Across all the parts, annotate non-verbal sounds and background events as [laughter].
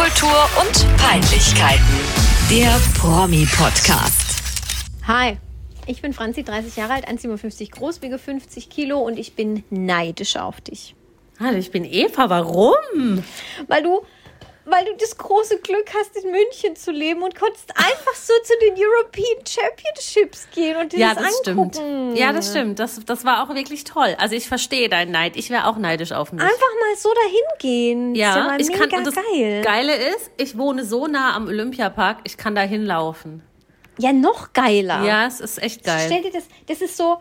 Popkultur und Peinlichkeiten. Der Promi-Podcast. Hi, ich bin Franzi, 30 Jahre alt, 1,57 groß, wiege 50 Kilo und ich bin neidisch auf dich. Hallo, ich bin Eva. Warum? Weil du, weil du das große Glück hast, in München zu leben und konntest einfach so zu den European Championships gehen und dir Ja, das, das angucken. stimmt. Ja, das stimmt. Das, das war auch wirklich toll. Also ich verstehe deinen Neid. Ich wäre auch neidisch auf mich. Einfach mal so dahin gehen. ja, ist ja ich kann. Und das geil. Geile ist, ich wohne so nah am Olympiapark, ich kann da hinlaufen. Ja, noch geiler. Ja, es ist echt geil. Stell dir das, das ist so,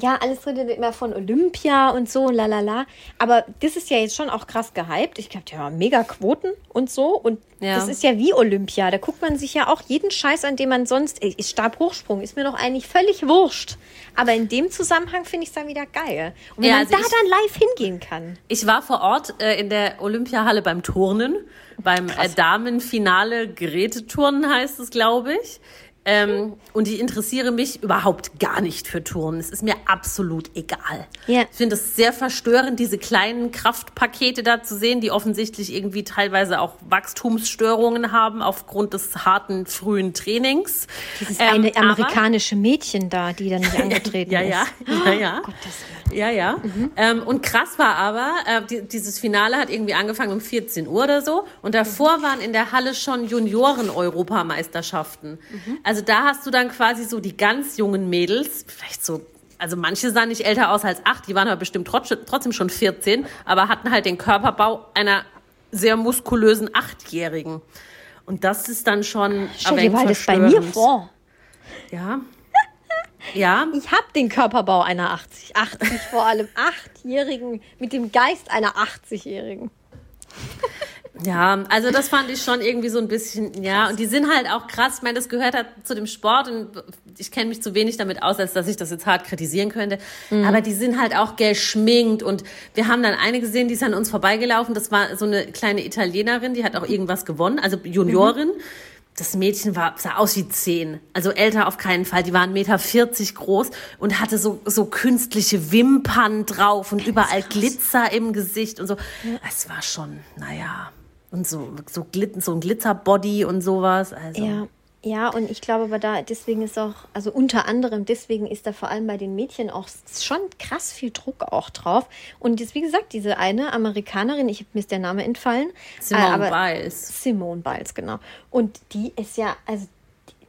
ja, alles redet immer von Olympia und so, lalala. Aber das ist ja jetzt schon auch krass gehypt. Ich glaube, die haben mega Quoten und so. Und Ja. das ist ja wie Olympia. Da guckt man sich ja auch jeden Scheiß an, den man sonst. Ey, Ist Stabhochsprung, ist mir doch eigentlich völlig wurscht. Aber in dem Zusammenhang finde ich es dann wieder geil. Und wenn Ja, man also da ich- dann live hingehen kann. Ich war vor Ort äh, in der Olympiahalle beim Turnen, beim äh, Damenfinale Geräteturnen heißt es, glaube ich. Ähm, und ich interessiere mich überhaupt gar nicht für Turnen. Es ist mir absolut egal. Ja. Ich finde es sehr verstörend, diese kleinen Kraftpakete da zu sehen, die offensichtlich irgendwie teilweise auch Wachstumsstörungen haben aufgrund des harten frühen Trainings. Dieses Ähm, eine amerikanische Mädchen da, die dann nicht [laughs] angetreten ja, ist. [laughs] ja, ja, ja. Gottes Ja, ja. Mhm. Ähm, und krass war aber, äh, die, dieses Finale hat irgendwie angefangen um 14 Uhr oder so. Und davor waren in der Halle schon Junioren-Europameisterschaften. Mhm. Also da hast du dann quasi so die ganz jungen Mädels, vielleicht so, also manche sahen nicht älter aus als acht, die waren aber bestimmt trotz, trotzdem schon 14, aber hatten halt den Körperbau einer sehr muskulösen Achtjährigen. Und das ist dann schon Stell dir mal das bei mir vor. Ja. Ja, Ich habe den Körperbau einer 80, 80 vor allem achtjährigen mit dem Geist einer 80-jährigen. Ja, also das fand ich schon irgendwie so ein bisschen, ja, und die sind halt auch krass. Ich meine, das gehört halt zu dem Sport und ich kenne mich zu wenig damit aus, als dass ich das jetzt hart kritisieren könnte. Aber die sind halt auch geschminkt und wir haben dann eine gesehen, die ist an uns vorbeigelaufen. Das war so eine kleine Italienerin, die hat auch irgendwas gewonnen, also Juniorin. Das Mädchen war, sah aus wie zehn, also älter auf keinen Fall. Die war 1,40 Meter groß und hatte so, so künstliche Wimpern drauf und überall Glitzer im Gesicht und so. Es war schon, naja. Und so, so, Glit so ein Glitzerbody und sowas. Also. Ja. Ja, und ich glaube aber da, deswegen ist auch, also unter anderem deswegen ist da vor allem bei den Mädchen auch schon krass viel Druck auch drauf. Und jetzt, wie gesagt, diese eine Amerikanerin, ich habe mir ist der Name entfallen. Simone äh, Biles. Simone Biles, genau. Und die ist ja, also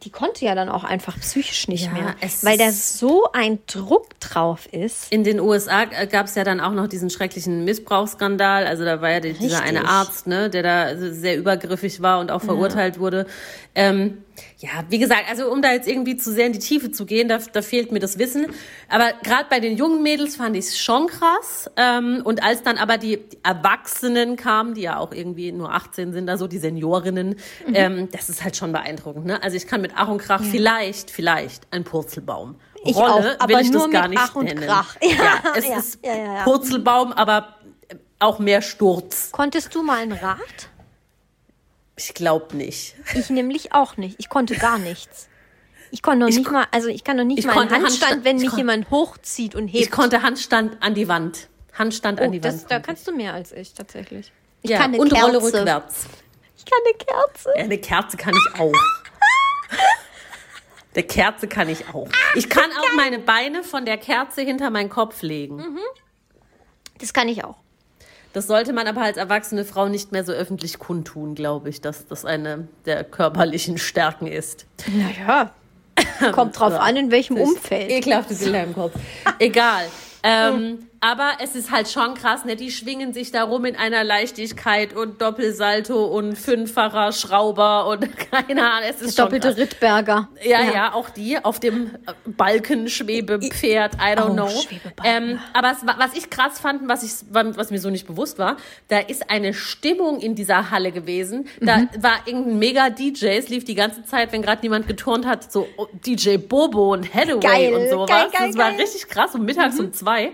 die, konnte ja dann auch einfach psychisch nicht Ja, mehr, weil da so ein Druck drauf ist. In den USA gab es ja dann auch noch diesen schrecklichen Missbrauchsskandal. Also da war ja die, dieser Richtig. eine Arzt, ne, der da sehr übergriffig war und auch verurteilt wurde. Ähm, ja, wie gesagt, also um da jetzt irgendwie zu sehr in die Tiefe zu gehen, da, da fehlt mir das Wissen. Aber gerade bei den jungen Mädels fand ich es schon krass. Ähm, und als dann aber die Erwachsenen kamen, die ja auch irgendwie nur 18 sind, also die Seniorinnen, Mhm. ähm, das ist halt schon beeindruckend. Ne? Also ich kann mit Ach und Krach vielleicht, vielleicht ein Purzelbaum. Ich Rolle auch, will aber ich nur das gar mit Ach und nennen. Krach. Ja, [laughs] Ja, es ja, ist ja, ja, ja. Purzelbaum, aber auch mehr Sturz. Konntest du mal ein Rad? Ich glaube nicht. Ich nämlich auch nicht. Ich konnte gar nichts. Ich konnte noch Ich nicht mal, also ich kann noch nicht ich mal einen Handstand, Handstand- wenn ich mich jemand hochzieht und hebt. Ich konnte Handstand an die Wand. Handstand an oh, die das, Wand. da kannst du mehr als ich tatsächlich. Ich ja, kann eine und Kerze. Rolle rückwärts. Ich kann eine Kerze. Ja, eine Kerze kann ich auch. Eine Kerze kann ich auch. Ich kann auch meine Beine von der Kerze hinter meinen Kopf legen. Mhm. Das kann ich auch. Das sollte man aber als erwachsene Frau nicht mehr so öffentlich kundtun, glaube ich, dass das eine der körperlichen Stärken ist. Naja. Kommt [laughs] drauf an, in welchem Umfeld. Ekelhafte Bilder im Kopf. Egal. [laughs] Ähm, aber es ist halt schon krass, ne? Die schwingen sich da rum in einer Leichtigkeit und Doppelsalto und fünffacher Schrauber und [laughs] keine Ahnung. Es ist doppelte. Rittberger. Ja, ja, auch die auf dem Balkenschwebepferd, I don't Oh, know. Ähm, aber es, wa- was ich krass fand, was, ich, was mir so nicht bewusst war, da ist eine Stimmung in dieser Halle gewesen. Da Mhm. war irgendein mega DJ, es lief die ganze Zeit, wenn gerade niemand geturnt hat, so oh, DJ Bobo und Hathaway Geil, und sowas. geil, geil, das war. Mhm. richtig krass, um mittags um zwei.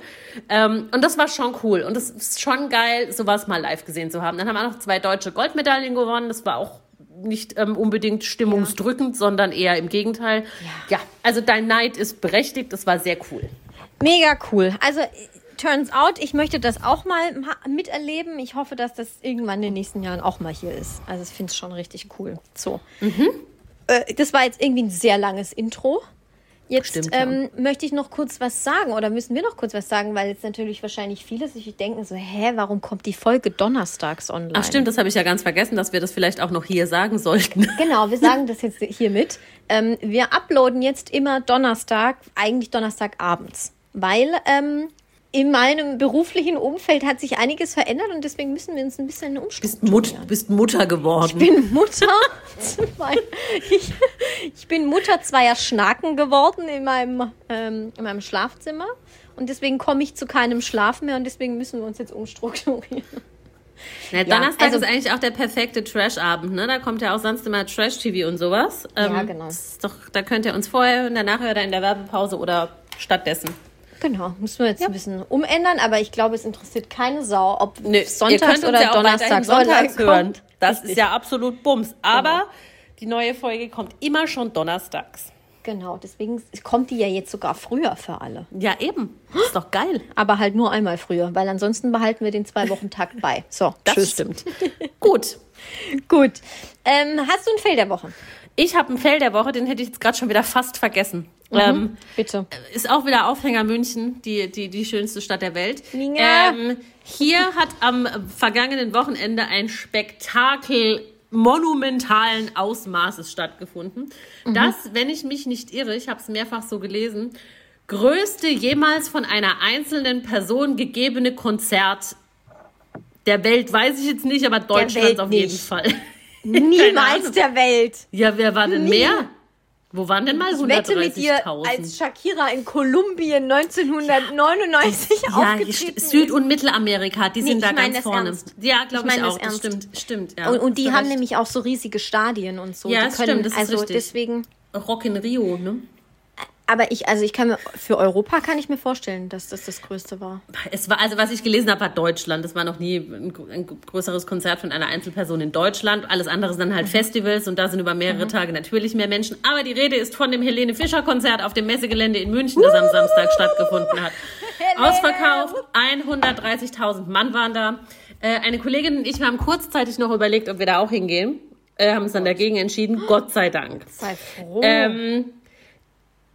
Ähm, und das war schon cool. Und es ist schon geil, sowas mal live gesehen zu haben. Dann haben wir auch noch zwei deutsche Goldmedaillen gewonnen. Das war auch nicht ähm, unbedingt stimmungsdrückend, sondern eher im Gegenteil. Ja. also dein Neid ist berechtigt. Das war sehr cool. Mega cool. Also turns out, ich möchte das auch mal ma- miterleben. Ich hoffe, dass das irgendwann in den nächsten Jahren auch mal hier ist. Also ich finde es schon richtig cool. So. Äh, das war jetzt irgendwie ein sehr langes Intro. Jetzt Stimmt, ja. ähm, möchte ich noch kurz was sagen oder müssen wir noch kurz was sagen, weil jetzt natürlich wahrscheinlich viele sich denken so, hä, warum kommt die Folge donnerstags online? Ach stimmt, das habe ich ja ganz vergessen, dass wir das vielleicht auch noch hier sagen sollten. [laughs] Genau, wir sagen das jetzt hiermit. Ähm, wir uploaden jetzt immer Donnerstag, eigentlich Donnerstagabends, weil ähm, in meinem beruflichen Umfeld hat sich einiges verändert und deswegen müssen wir uns ein bisschen Bist, umstrukturieren. Mut, bist Mutter geworden. Ich bin Mutter. [laughs] ich, ich bin Mutter zweier Schnaken geworden in meinem, ähm, in meinem Schlafzimmer. Und deswegen komme ich zu keinem Schlaf mehr und deswegen müssen wir uns jetzt umstrukturieren. Ja, Donnerstag also- ist eigentlich auch der perfekte Trash-Abend, ne? Da kommt ja auch sonst immer Trash-TV und sowas. Ähm, Ja, genau. doch, da könnt ihr uns vorher hören, danach oder in der Werbepause oder stattdessen. Genau, müssen wir jetzt ein bisschen umändern, aber ich glaube, es interessiert keine Sau, ob Nö, sonntags oder ja donnerstags sonntags hören. kommt. Das Richtig. ist ja absolut Bums. Aber die neue Folge kommt immer schon donnerstags. Genau, deswegen kommt die ja jetzt sogar früher für alle. Ja, eben. Das ist doch geil. Aber halt nur einmal früher, weil ansonsten behalten wir den zwei Wochen Takt [laughs] bei. So, Das tschüss. stimmt. Gut. [laughs] Gut. Ähm, hast du ein Fail der Woche? Ich habe einen Fail der Woche, den hätte ich jetzt gerade schon wieder fast vergessen. Mhm. Ähm, Bitte. ist auch wieder Aufhänger München, die, die, die schönste Stadt der Welt. Ja. Ähm, hier hat am vergangenen Wochenende ein Spektakel monumentalen Ausmaßes stattgefunden. Das, wenn ich mich nicht irre, ich habe es mehrfach so gelesen, größte jemals von einer einzelnen Person gegebene Konzert der Welt, weiß ich jetzt nicht, aber Deutschlands auf jeden Fall. Niemals der Welt. Ja, wer war denn Nie. mehr? Wo waren denn mal Ich wette mit dir, 130.000? als Shakira in Kolumbien 1999 Ja, aufgetreten Süd- ist. Süd- und Mittelamerika, die Nee, sind ich da ganz vorne. ernst. Ja, Ich glaube ich, das auch. Das ernst. stimmt, stimmt. Ja, Und, und die haben nämlich auch so riesige Stadien und so. Ja, die das können, stimmt, das ist also richtig. deswegen. Rock in Rio, ne? Aber ich, also ich kann mir, für Europa kann ich mir vorstellen, dass das das Größte war. Es war, also was ich gelesen habe, war Deutschland. Das war noch nie ein, ein größeres Konzert von einer Einzelperson in Deutschland. Alles andere sind dann Mhm. halt Festivals und da sind über mehrere Tage natürlich mehr Menschen. Aber die Rede ist von dem Helene Fischer Konzert auf dem Messegelände in München, das am Samstag stattgefunden hat. Ausverkauft, 130.000 Mann waren da. Äh, eine Kollegin und ich, haben kurzzeitig noch überlegt, ob wir da auch hingehen. Äh, haben uns dann dagegen entschieden, Gott sei Dank. Sei froh. Ähm,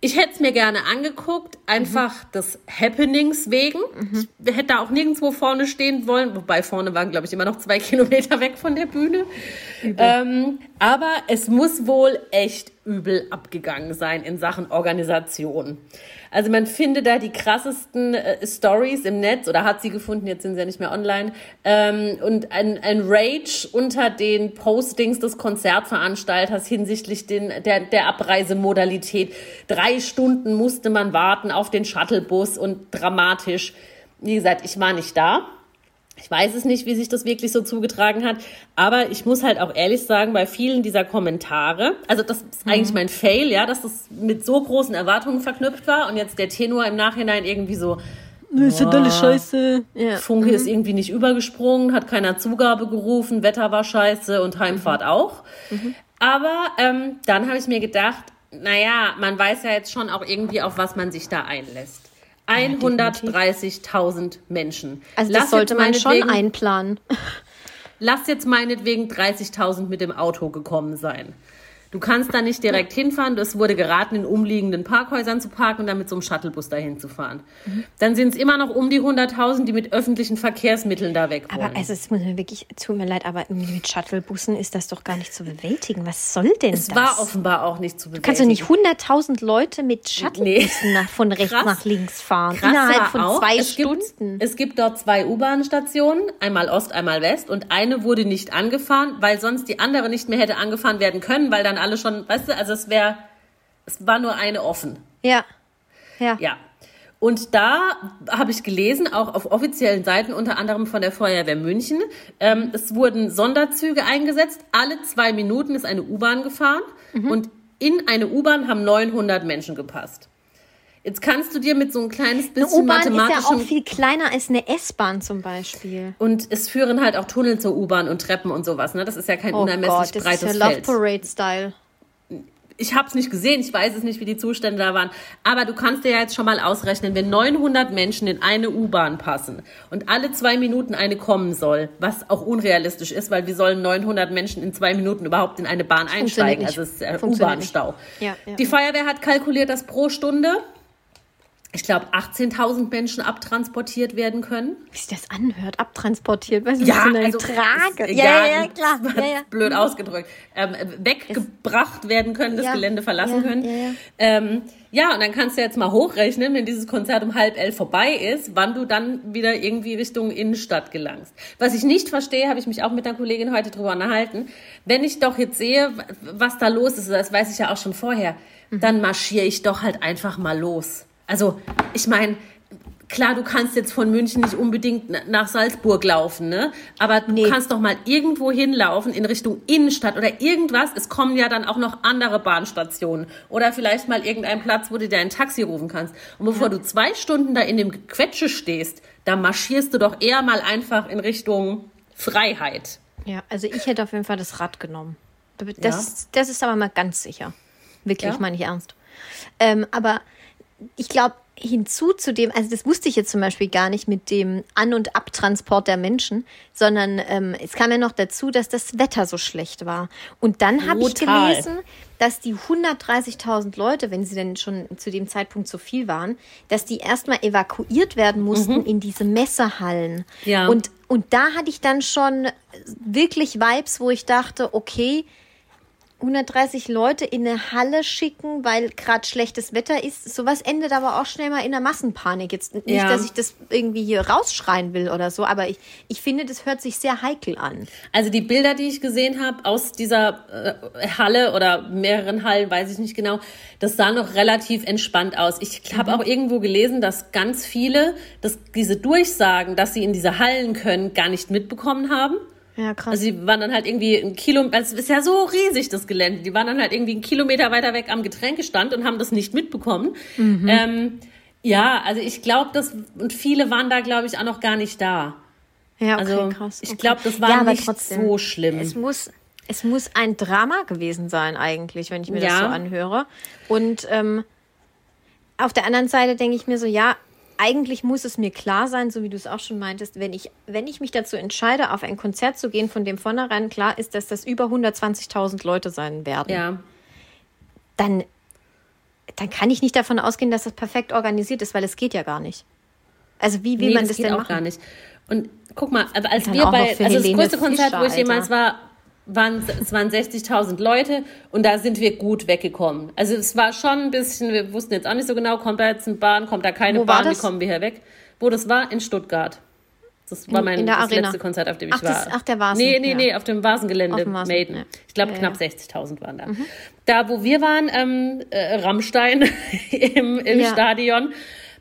ich hätte es mir gerne angeguckt, einfach des Happenings wegen. Ich hätte da auch nirgendwo vorne stehen wollen, wobei vorne waren, glaube ich, immer noch zwei [laughs] Kilometer weg von der Bühne. Ähm, aber es muss wohl echt übel abgegangen sein in Sachen Organisation. Also man findet da die krassesten äh, Stories im Netz oder hat sie gefunden, jetzt sind sie ja nicht mehr online. Ähm, und ein, ein Rage unter den Postings des Konzertveranstalters hinsichtlich den, der, der Abreisemodalität. Drei Stunden musste man warten auf den Shuttlebus und dramatisch. Wie gesagt, ich war nicht da. Ich weiß es nicht, wie sich das wirklich so zugetragen hat, aber ich muss halt auch ehrlich sagen, bei vielen dieser Kommentare, also das ist eigentlich mein Fail, ja, dass das mit so großen Erwartungen verknüpft war und jetzt der Tenor im Nachhinein irgendwie so, ist ja alles scheiße. Ja. Funke ist irgendwie nicht übergesprungen, hat keiner Zugabe gerufen, Wetter war scheiße und Heimfahrt auch. Aber ähm, dann habe ich mir gedacht, naja, man weiß ja jetzt schon auch irgendwie, auf was man sich da einlässt. 130.000 Menschen. Also Lass das sollte jetzt man schon einplanen. [laughs] Lass jetzt meinetwegen 30.000 mit dem Auto gekommen sein. Du kannst da nicht direkt hinfahren. Es wurde geraten, in umliegenden Parkhäusern zu parken und dann mit so einem Shuttlebus dahin zu fahren. Dann sind es immer noch um die 100.000, die mit öffentlichen Verkehrsmitteln da weg wollen. Aber also es muss mir wirklich, tut mir leid, aber mit Shuttlebussen ist das doch gar nicht zu bewältigen. Was soll denn es das? war offenbar auch nicht zu bewältigen. Kannst du nicht 100.000 Leute mit Shuttlebussen nach, von rechts Krass. nach links fahren? Krass Innerhalb von auch, zwei es Stunden. Gibt, es gibt dort zwei U-Bahn-Stationen, einmal Ost, einmal West, und eine wurde nicht angefahren, weil sonst die andere nicht mehr hätte angefahren werden können, weil dann alle schon, weißt du, also es wäre, es war nur eine offen. ja. Ja. Ja. Und da habe ich gelesen, auch auf offiziellen Seiten, unter anderem von der Feuerwehr München, ähm, es wurden Sonderzüge eingesetzt. Alle zwei Minuten ist eine U-Bahn gefahren und in eine U-Bahn haben 900 Menschen gepasst. Jetzt kannst du dir mit so ein kleines Eine bisschen U-Bahn ist ja auch mathematischem viel kleiner als eine S-Bahn zum Beispiel. und es führen halt auch Tunnel zur U-Bahn und Treppen und sowas. Ne? Das ist ja kein Oh unermesslich Gott, das ist breites ja Love Feld. Parade-Style. ich habe es nicht gesehen, ich weiß es nicht, wie die Zustände da waren. Aber du kannst dir ja jetzt schon mal ausrechnen, wenn 900 Menschen in eine U-Bahn passen und alle zwei Minuten eine kommen soll, was auch unrealistisch ist, weil wie sollen 900 Menschen in zwei Minuten überhaupt in eine Bahn einsteigen? Also es ist äh, U-Bahn-Stau. Ja, ja, die Feuerwehr hat kalkuliert, dass pro Stunde ich glaube, 18.000 Menschen abtransportiert werden können. Wie sich das anhört, abtransportiert, was ja, ist eine also, Trage? Ja, ja, ja, klar. Ja, ja. Blöd ausgedrückt. Ähm, weggebracht werden können, das Ja, Gelände verlassen ja, können. ja, ja. Ähm, ja, und dann kannst du jetzt mal hochrechnen, wenn dieses Konzert um halb elf vorbei ist, wann du dann wieder irgendwie Richtung Innenstadt gelangst. Was ich nicht verstehe, habe ich mich auch mit einer Kollegin heute drüber unterhalten. Wenn ich doch jetzt sehe, was da los ist, das weiß ich ja auch schon vorher, Mhm. dann marschiere ich doch halt einfach mal los. Also, ich meine, klar, du kannst jetzt von München nicht unbedingt na- nach Salzburg laufen, ne? Aber du Nee. kannst doch mal irgendwo hinlaufen in Richtung Innenstadt oder irgendwas. Es kommen ja dann auch noch andere Bahnstationen oder vielleicht mal irgendein Platz, wo du dir ein Taxi rufen kannst. Und bevor du zwei Stunden da in dem Gequetsche stehst, da marschierst du doch eher mal einfach in Richtung Freiheit. Ja, also ich hätte auf jeden Fall das Rad genommen. Das, das ist aber mal ganz sicher. Wirklich, Ja? meine ich ernst. Ähm, aber ich glaube, hinzu zu dem, also das wusste ich jetzt zum Beispiel gar nicht mit dem An- und Abtransport der Menschen, sondern ähm, es kam ja noch dazu, dass das Wetter so schlecht war. Und dann habe ich gelesen, dass die 130.000 Leute, wenn sie denn schon zu dem Zeitpunkt so viel waren, dass die erstmal evakuiert werden mussten in diese Messehallen. Ja. Und, und da hatte ich dann schon wirklich Vibes, wo ich dachte, okay, 130 Leute in eine Halle schicken, weil gerade schlechtes Wetter ist. Sowas endet aber auch schnell mal in der Massenpanik. Jetzt nicht, Ja. dass ich das irgendwie hier rausschreien will oder so, aber ich, ich finde, das hört sich sehr heikel an. Also die Bilder, die ich gesehen habe aus dieser äh, Halle oder mehreren Hallen, weiß ich nicht genau, das sah noch relativ entspannt aus. Ich habe auch irgendwo gelesen, dass ganz viele dass diese Durchsagen, dass sie in diese Hallen können, gar nicht mitbekommen haben. Ja, krass. Also die waren dann halt irgendwie ein Kilometer, also es ist ja so riesig, das Gelände. Die waren dann halt irgendwie einen Kilometer weiter weg am Getränkestand und haben das nicht mitbekommen. Mhm. Ähm, ja, also ich glaube, das, und viele waren da, glaube ich, auch noch gar nicht da. ja, okay, Also krass. ich okay. glaube, das war ja, nicht trotzdem, so schlimm. Es muss, es muss ein Drama gewesen sein, eigentlich, wenn ich mir das Ja. so anhöre. Und ähm, auf der anderen Seite denke ich mir so, ja, eigentlich muss es mir klar sein, so wie du es auch schon meintest, wenn ich, wenn ich mich dazu entscheide, auf ein Konzert zu gehen, von dem vornherein klar ist, dass das über 120.000 Leute sein werden, ja. dann, dann kann ich nicht davon ausgehen, dass das perfekt organisiert ist, weil es geht ja gar nicht. Also wie will nee, man das, das geht denn auch machen? gar nicht. Und guck mal, aber als wir bei, also das größte Konzert, wo ich Fischer, jemals Alter. war, waren, es waren 60.000 Leute und da sind wir gut weggekommen. Also es war schon ein bisschen, wir wussten jetzt auch nicht so genau, kommt da jetzt eine Bahn, kommt da keine Wo Bahn, wie kommen wir hier weg? Wo das war? In Stuttgart. Das war In- mein das letzte Konzert, auf dem ich Ach, das- war. ach, der Vasen, Nee, nee, ja. nee, auf dem Vasengelände, Auf dem Vasen, Maiden. ja. Ich glaube, Ja, knapp ja. 60.000 waren da. Da, wo wir waren, ähm, äh, Rammstein [laughs] im, im. Stadion,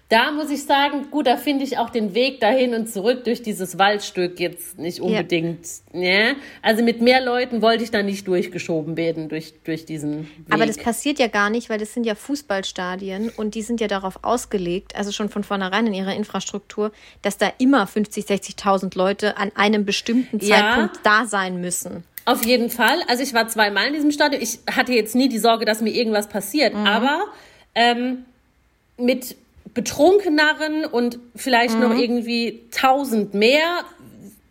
da muss ich sagen, gut, da finde ich auch den Weg dahin und zurück durch dieses Waldstück jetzt nicht unbedingt. Ne? Also mit mehr Leuten wollte ich da nicht durchgeschoben werden durch, durch diesen Weg. Aber das passiert ja gar nicht, weil das sind ja Fußballstadien und die sind ja darauf ausgelegt, also schon von vornherein in ihrer Infrastruktur, dass da immer 50, 60.000 Leute an einem bestimmten Ja. Zeitpunkt da sein müssen. Auf jeden Fall. Also ich war zweimal in diesem Stadion. Ich hatte jetzt nie die Sorge, dass mir irgendwas passiert. Mhm. Aber ähm, mit Betrunkeneren und vielleicht noch Mhm. irgendwie tausend mehr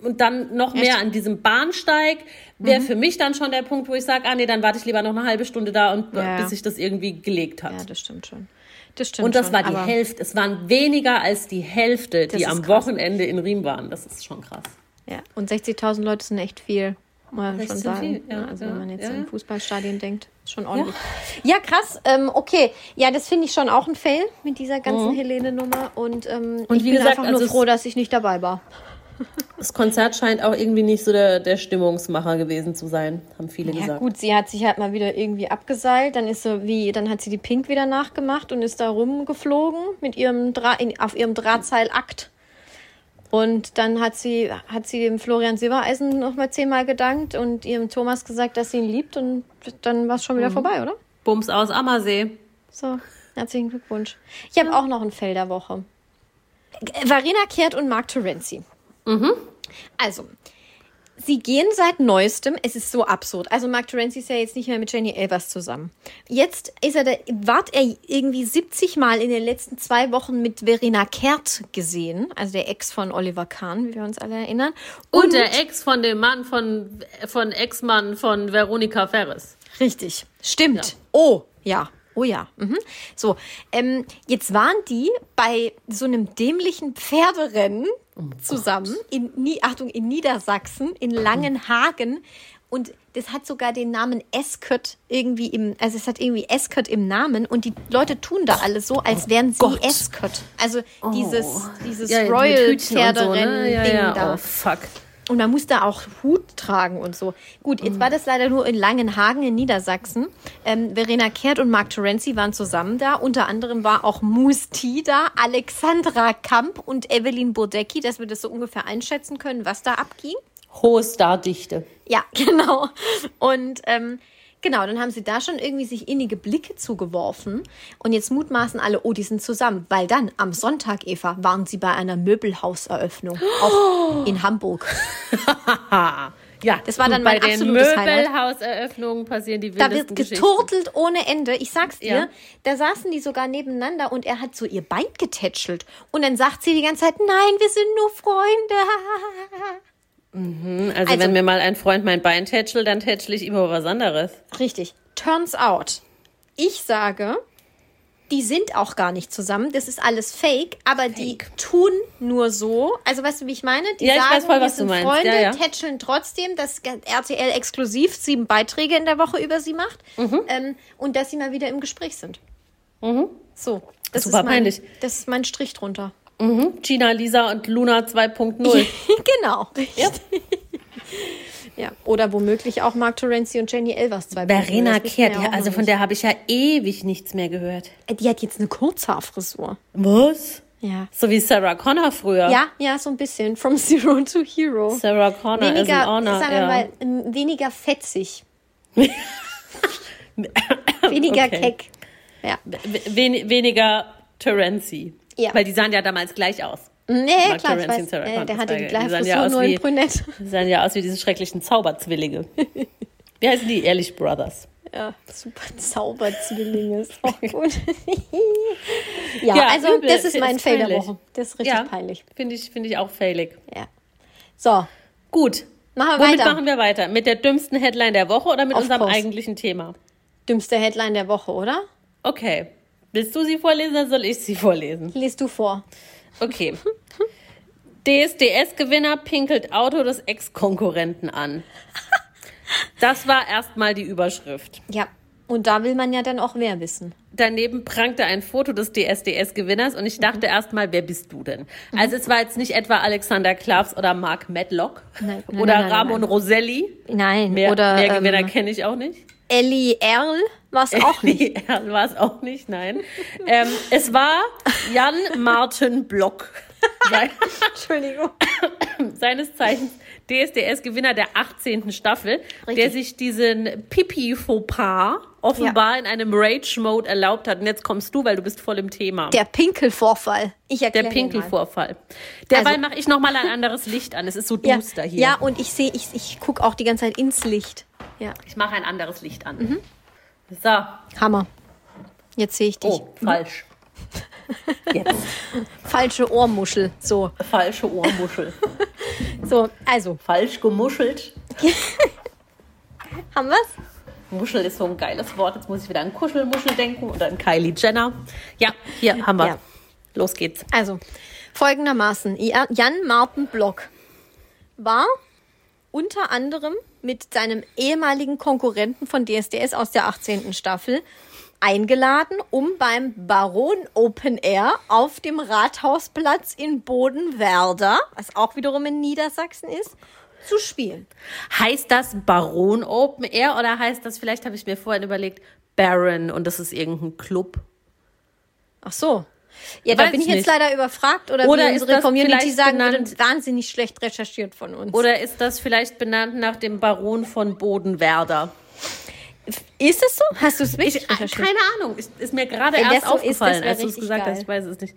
und dann noch mehr an diesem Bahnsteig Mhm. wäre für mich dann schon der Punkt, wo ich sage, ah nee, dann warte ich lieber noch eine halbe Stunde da und Ja, bis sich das irgendwie gelegt hat. Ja, das stimmt schon. Das stimmt und das schon, war die Hälfte. Es waren weniger als die Hälfte, die am krass. Wochenende in Riem waren. Das ist schon krass. Ja, und 60.000 Leute sind echt viel, muss man schon sagen. viel, ja, also ja, wenn man jetzt ja. an Fußballstadien denkt, ist schon ordentlich. Ja, krass. Ähm, okay, ja, das finde ich schon auch ein Fail mit dieser ganzen Helene-Nummer. Und, ähm. Und ich wie bin gesagt, einfach also nur es- froh, dass ich nicht dabei war. [laughs] Das Konzert scheint auch irgendwie nicht so der, der Stimmungsmacher gewesen zu sein, haben viele Ja gesagt. gut, sie hat sich halt mal wieder irgendwie abgeseilt, dann ist so wie, dann hat sie die Pink wieder nachgemacht und ist da rumgeflogen mit ihrem Dra in, auf ihrem Drahtseilakt. Und dann hat sie, hat sie dem Florian Silbereisen noch mal zehnmal gedankt und ihrem Thomas gesagt, dass sie ihn liebt und dann war es schon wieder vorbei, oder? Bums aus Ammersee. So, herzlichen Glückwunsch. Ich habe auch noch ein Fell der Woche. Varina Kehrt und Mark Terenzi. Also, Sie gehen seit neuestem, es ist so absurd. Also Mark Terenzi ist ja jetzt nicht mehr mit Jenny Elvers zusammen. Jetzt ist er da, wart er irgendwie 70 Mal in den letzten zwei Wochen mit Verena Kehrt gesehen, also der Ex von Oliver Kahn, wie wir uns alle erinnern. Und, der Ex von dem Mann von, von Ex-Mann von Veronika Ferres. Richtig, stimmt. Oh, ja. Oh ja. Mhm. So, ähm, jetzt waren die bei so einem dämlichen Pferderennen zusammen in Achtung in Niedersachsen in Langenhagen und das hat sogar den Namen Eskert irgendwie im also es hat irgendwie Eskert im Namen und die Leute tun da alles so als wären sie Gott. Eskert. Also dieses dieses Ja, Royal und so, ne? ja, ja. da. Oh, fuck. Und man muss da auch Hut tragen und so. Gut, jetzt war das leider nur in Langenhagen in Niedersachsen. Ähm, Verena Kehrt und Mark Terenzi waren zusammen da. Unter anderem war auch Musti da, Alexandra Kamp und Evelyn Bodecki, dass wir das so ungefähr einschätzen können, was da abging. Hohe Stardichte. Ja, [laughs] genau. Und ähm, genau, dann haben sie da schon irgendwie sich innige Blicke zugeworfen. Und jetzt mutmaßen alle, oh, die sind zusammen. Weil dann am Sonntag, Eva, waren sie bei einer Möbelhauseröffnung. Auch in Hamburg. [laughs] Ja, Das war dann mein bei den absolutes Highlight. Möbelhauseröffnungen passieren die Da wildesten wird Geschichten. geturtelt ohne Ende. Ich sag's dir, Ja. da saßen die sogar nebeneinander und er hat so ihr Bein getätschelt. Und dann sagt sie die ganze Zeit, nein, wir sind nur Freunde. [laughs] Also, Also- wenn mir mal ein Freund mein Bein tätschelt, dann tätschel ich immer was anderes. Richtig. Turns out. Ich sage, die sind auch gar nicht zusammen. Das ist alles fake, aber die tun nur so. Also weißt du, wie ich meine? Die Ja, ich sagen, weiß voll, wir was du sind meinst. Freunde, Ja, ja. tätscheln trotzdem, dass RTL exklusiv sieben Beiträge in der Woche über sie macht Mhm. ähm, und dass sie mal wieder im Gespräch sind. So. Das Super ist mein, peinlich. Das ist mein Strich drunter. Mhm. Gina, Lisa und Luna [laughs] 2.0. genau. Ja. [laughs] ja. Oder womöglich auch Mark Terenzi und Jenny Elvers zwei Verena Kehrt, ja also von der habe ich ja ewig nichts mehr gehört. Die hat jetzt eine Kurzhaarfrisur. Was? Ja. So wie Sarah Connor früher. Ja, ja, so ein bisschen. From [laughs] Zero to Hero. Sarah Connor is Weniger, an honor. sagen wir ja. mal, ähm, weniger fetzig. weniger Okay. keck. Ja. Wen weniger Terenzi. Ja. Weil die sahen ja damals gleich aus. Nee, Mark klar, ich weiß. Sarah Äh, der hatte die gleiche ja Frisur, aus nur wie- in brünett. [laughs] Die sahen ja aus wie diese schrecklichen Zauberzwillinge. Wie heißen die? Ehrlich Brothers. Ja, super Zauberzwillinge. Ist auch [laughs] gut. [laughs] ja, also übel. das ist mein Ist Fail der. Woche. Das ist richtig ja, peinlich. Finde ich, finde ich auch failig. Ja. So, Gut. machen wir Womit weiter. machen wir weiter? Mit der dümmsten Headline der Woche oder mit Of unserem course. eigentlichen Thema? Dümmste Headline der Woche, oder? Okay. Willst du sie vorlesen oder soll ich sie vorlesen? Lies du vor. Okay. DSDS-Gewinner pinkelt Auto des Ex-Konkurrenten an. Das war erstmal die Überschrift. Ja, und da will man ja dann auch wer wissen. Daneben prangte ein Foto des DSDS-Gewinners und ich dachte erstmal, wer bist du denn? Also es war jetzt nicht etwa Alexander Klavs oder Mark Medlock Nein, nein, oder nein, Ramon. Roselli. Nein, Mehr, oder mehr Gewinner ähm, kenne ich auch nicht. Ellie Erl war es [laughs] auch nicht. Ja, war es auch nicht, nein. ähm, es war Jan Martin Block. Sein- [laughs] Entschuldigung. [coughs] seines Zeichens DSDS-Gewinner der 18. Staffel, der Richtig. sich diesen Pipi-Fauxpas offenbar in einem Rage-Mode erlaubt hat. Und jetzt kommst du, weil du bist voll im Thema. Der Pinkelvorfall. Ich Der erkläre mal. Pinkelvorfall. Derweil Also- mache ich nochmal ein anderes Licht an. Es ist so Ja, duster hier. ja, und ich sehe, ich, ich gucke auch die ganze Zeit ins Licht. Ja, Ich mache ein anderes Licht an. Mhm. So. Hammer. Jetzt sehe ich dich. Oh, falsch. [laughs] Jetzt. Falsche Ohrmuschel. So, Falsche Ohrmuschel. so, also, Falsch gemuschelt. [laughs] haben wir's? Muschel ist so ein geiles Wort. Jetzt muss ich wieder an Kuschelmuschel denken oder an Kylie Jenner. Ja, hier haben wir. Ja. Los geht's. Also, folgendermaßen. Ja- Jan Martin Block war unter anderem mit seinem ehemaligen Konkurrenten von DSDS aus der 18. Staffel eingeladen, um beim Baron Open Air auf dem Rathausplatz in Bodenwerder, was auch wiederum in Niedersachsen ist, zu spielen. Heißt das Baron Open Air oder heißt das, vielleicht habe ich mir vorhin überlegt, Baron und das ist irgendein Club? Ach so. Ja, da Weiß bin ich nicht. jetzt leider überfragt oder, Oder wie ist unsere Community sagen benannt- würde, wahnsinnig schlecht recherchiert von uns. Oder ist das vielleicht benannt nach dem Baron von Bodenwerder? ist es so? Hast du es wirklich Ich, recherchiert? keine Ahnung, ist, ist mir gerade Wenn erst so ist, aufgefallen, wär als du es richtig gesagt geil. hast. Ich weiß es nicht.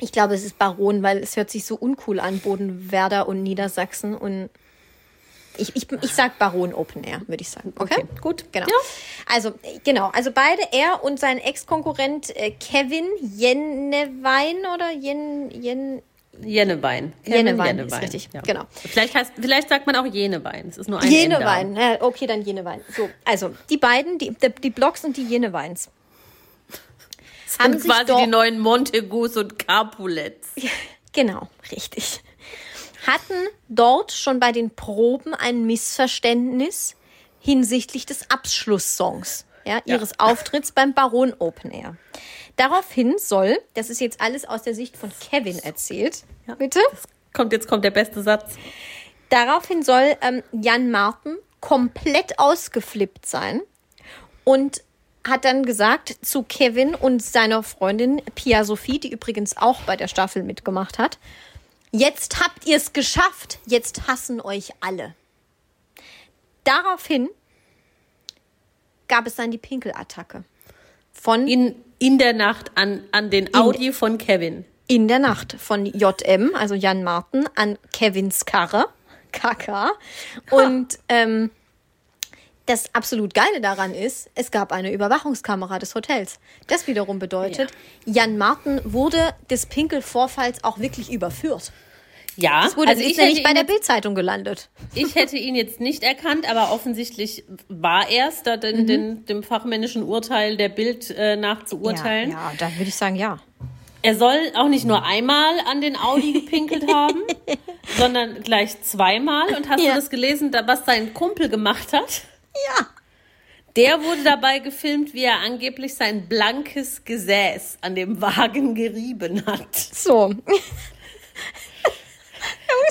Ich glaube, es ist Baron, weil es hört sich so uncool an, Bodenwerder und Niedersachsen. Und Ich, ich, ich sag Baron Open Air, würde ich sagen. Okay, Okay, gut. Genau. Ja. Also, genau. Also beide, er und sein Ex-Konkurrent äh, Kevin Jennewein oder Jen, Jen, Jennewein. Kevin Jennewein ist richtig, genau. Vielleicht, heißt, vielleicht sagt man auch Jenewein. Es ist nur ein Jenewein. Ja, okay, dann Jenewein. So, also die beiden, die, die, die Blocks und die Jeneweins. Haben haben quasi die neuen Montegus und Capulets. [laughs] Genau, richtig. Hatten dort schon bei den Proben ein Missverständnis hinsichtlich des Abschlusssongs, ja, ihres Auftritts beim Baron Open Air. Daraufhin soll, das ist jetzt alles aus der Sicht von Kevin erzählt, bitte. Kommt, jetzt kommt der beste Satz. Daraufhin soll ähm, Jan Marten komplett ausgeflippt sein und hat dann gesagt zu Kevin und seiner Freundin Pia Sophie, die übrigens auch bei der Staffel mitgemacht hat, jetzt habt ihr es geschafft, jetzt hassen euch alle. Daraufhin gab es dann die Pinkelattacke von In, in der Nacht an, an den Audi von Kevin. in der Nacht von JM, also Jan Marten, an Kevins Karre, [laughs] KK. Und ähm, das absolut Geile daran ist, es gab eine Überwachungskamera des Hotels. Das wiederum bedeutet, Jan Marten wurde des Pinkelvorfalls auch wirklich überführt. Ja, Es wurde also ist ich ja hätte, nicht bei der Bildzeitung gelandet. ich hätte ihn jetzt nicht erkannt, aber offensichtlich war er es, da Mhm. den, den, dem fachmännischen Urteil der Bild äh, nach zu urteilen. Ja, ja, da würde ich sagen, ja. Er soll auch nicht nur einmal an den Audi gepinkelt haben, [laughs] sondern gleich zweimal. Und hast Ja. du das gelesen, was sein Kumpel gemacht hat? Ja. Der wurde dabei gefilmt, wie er angeblich sein blankes Gesäß an dem Wagen gerieben hat. So.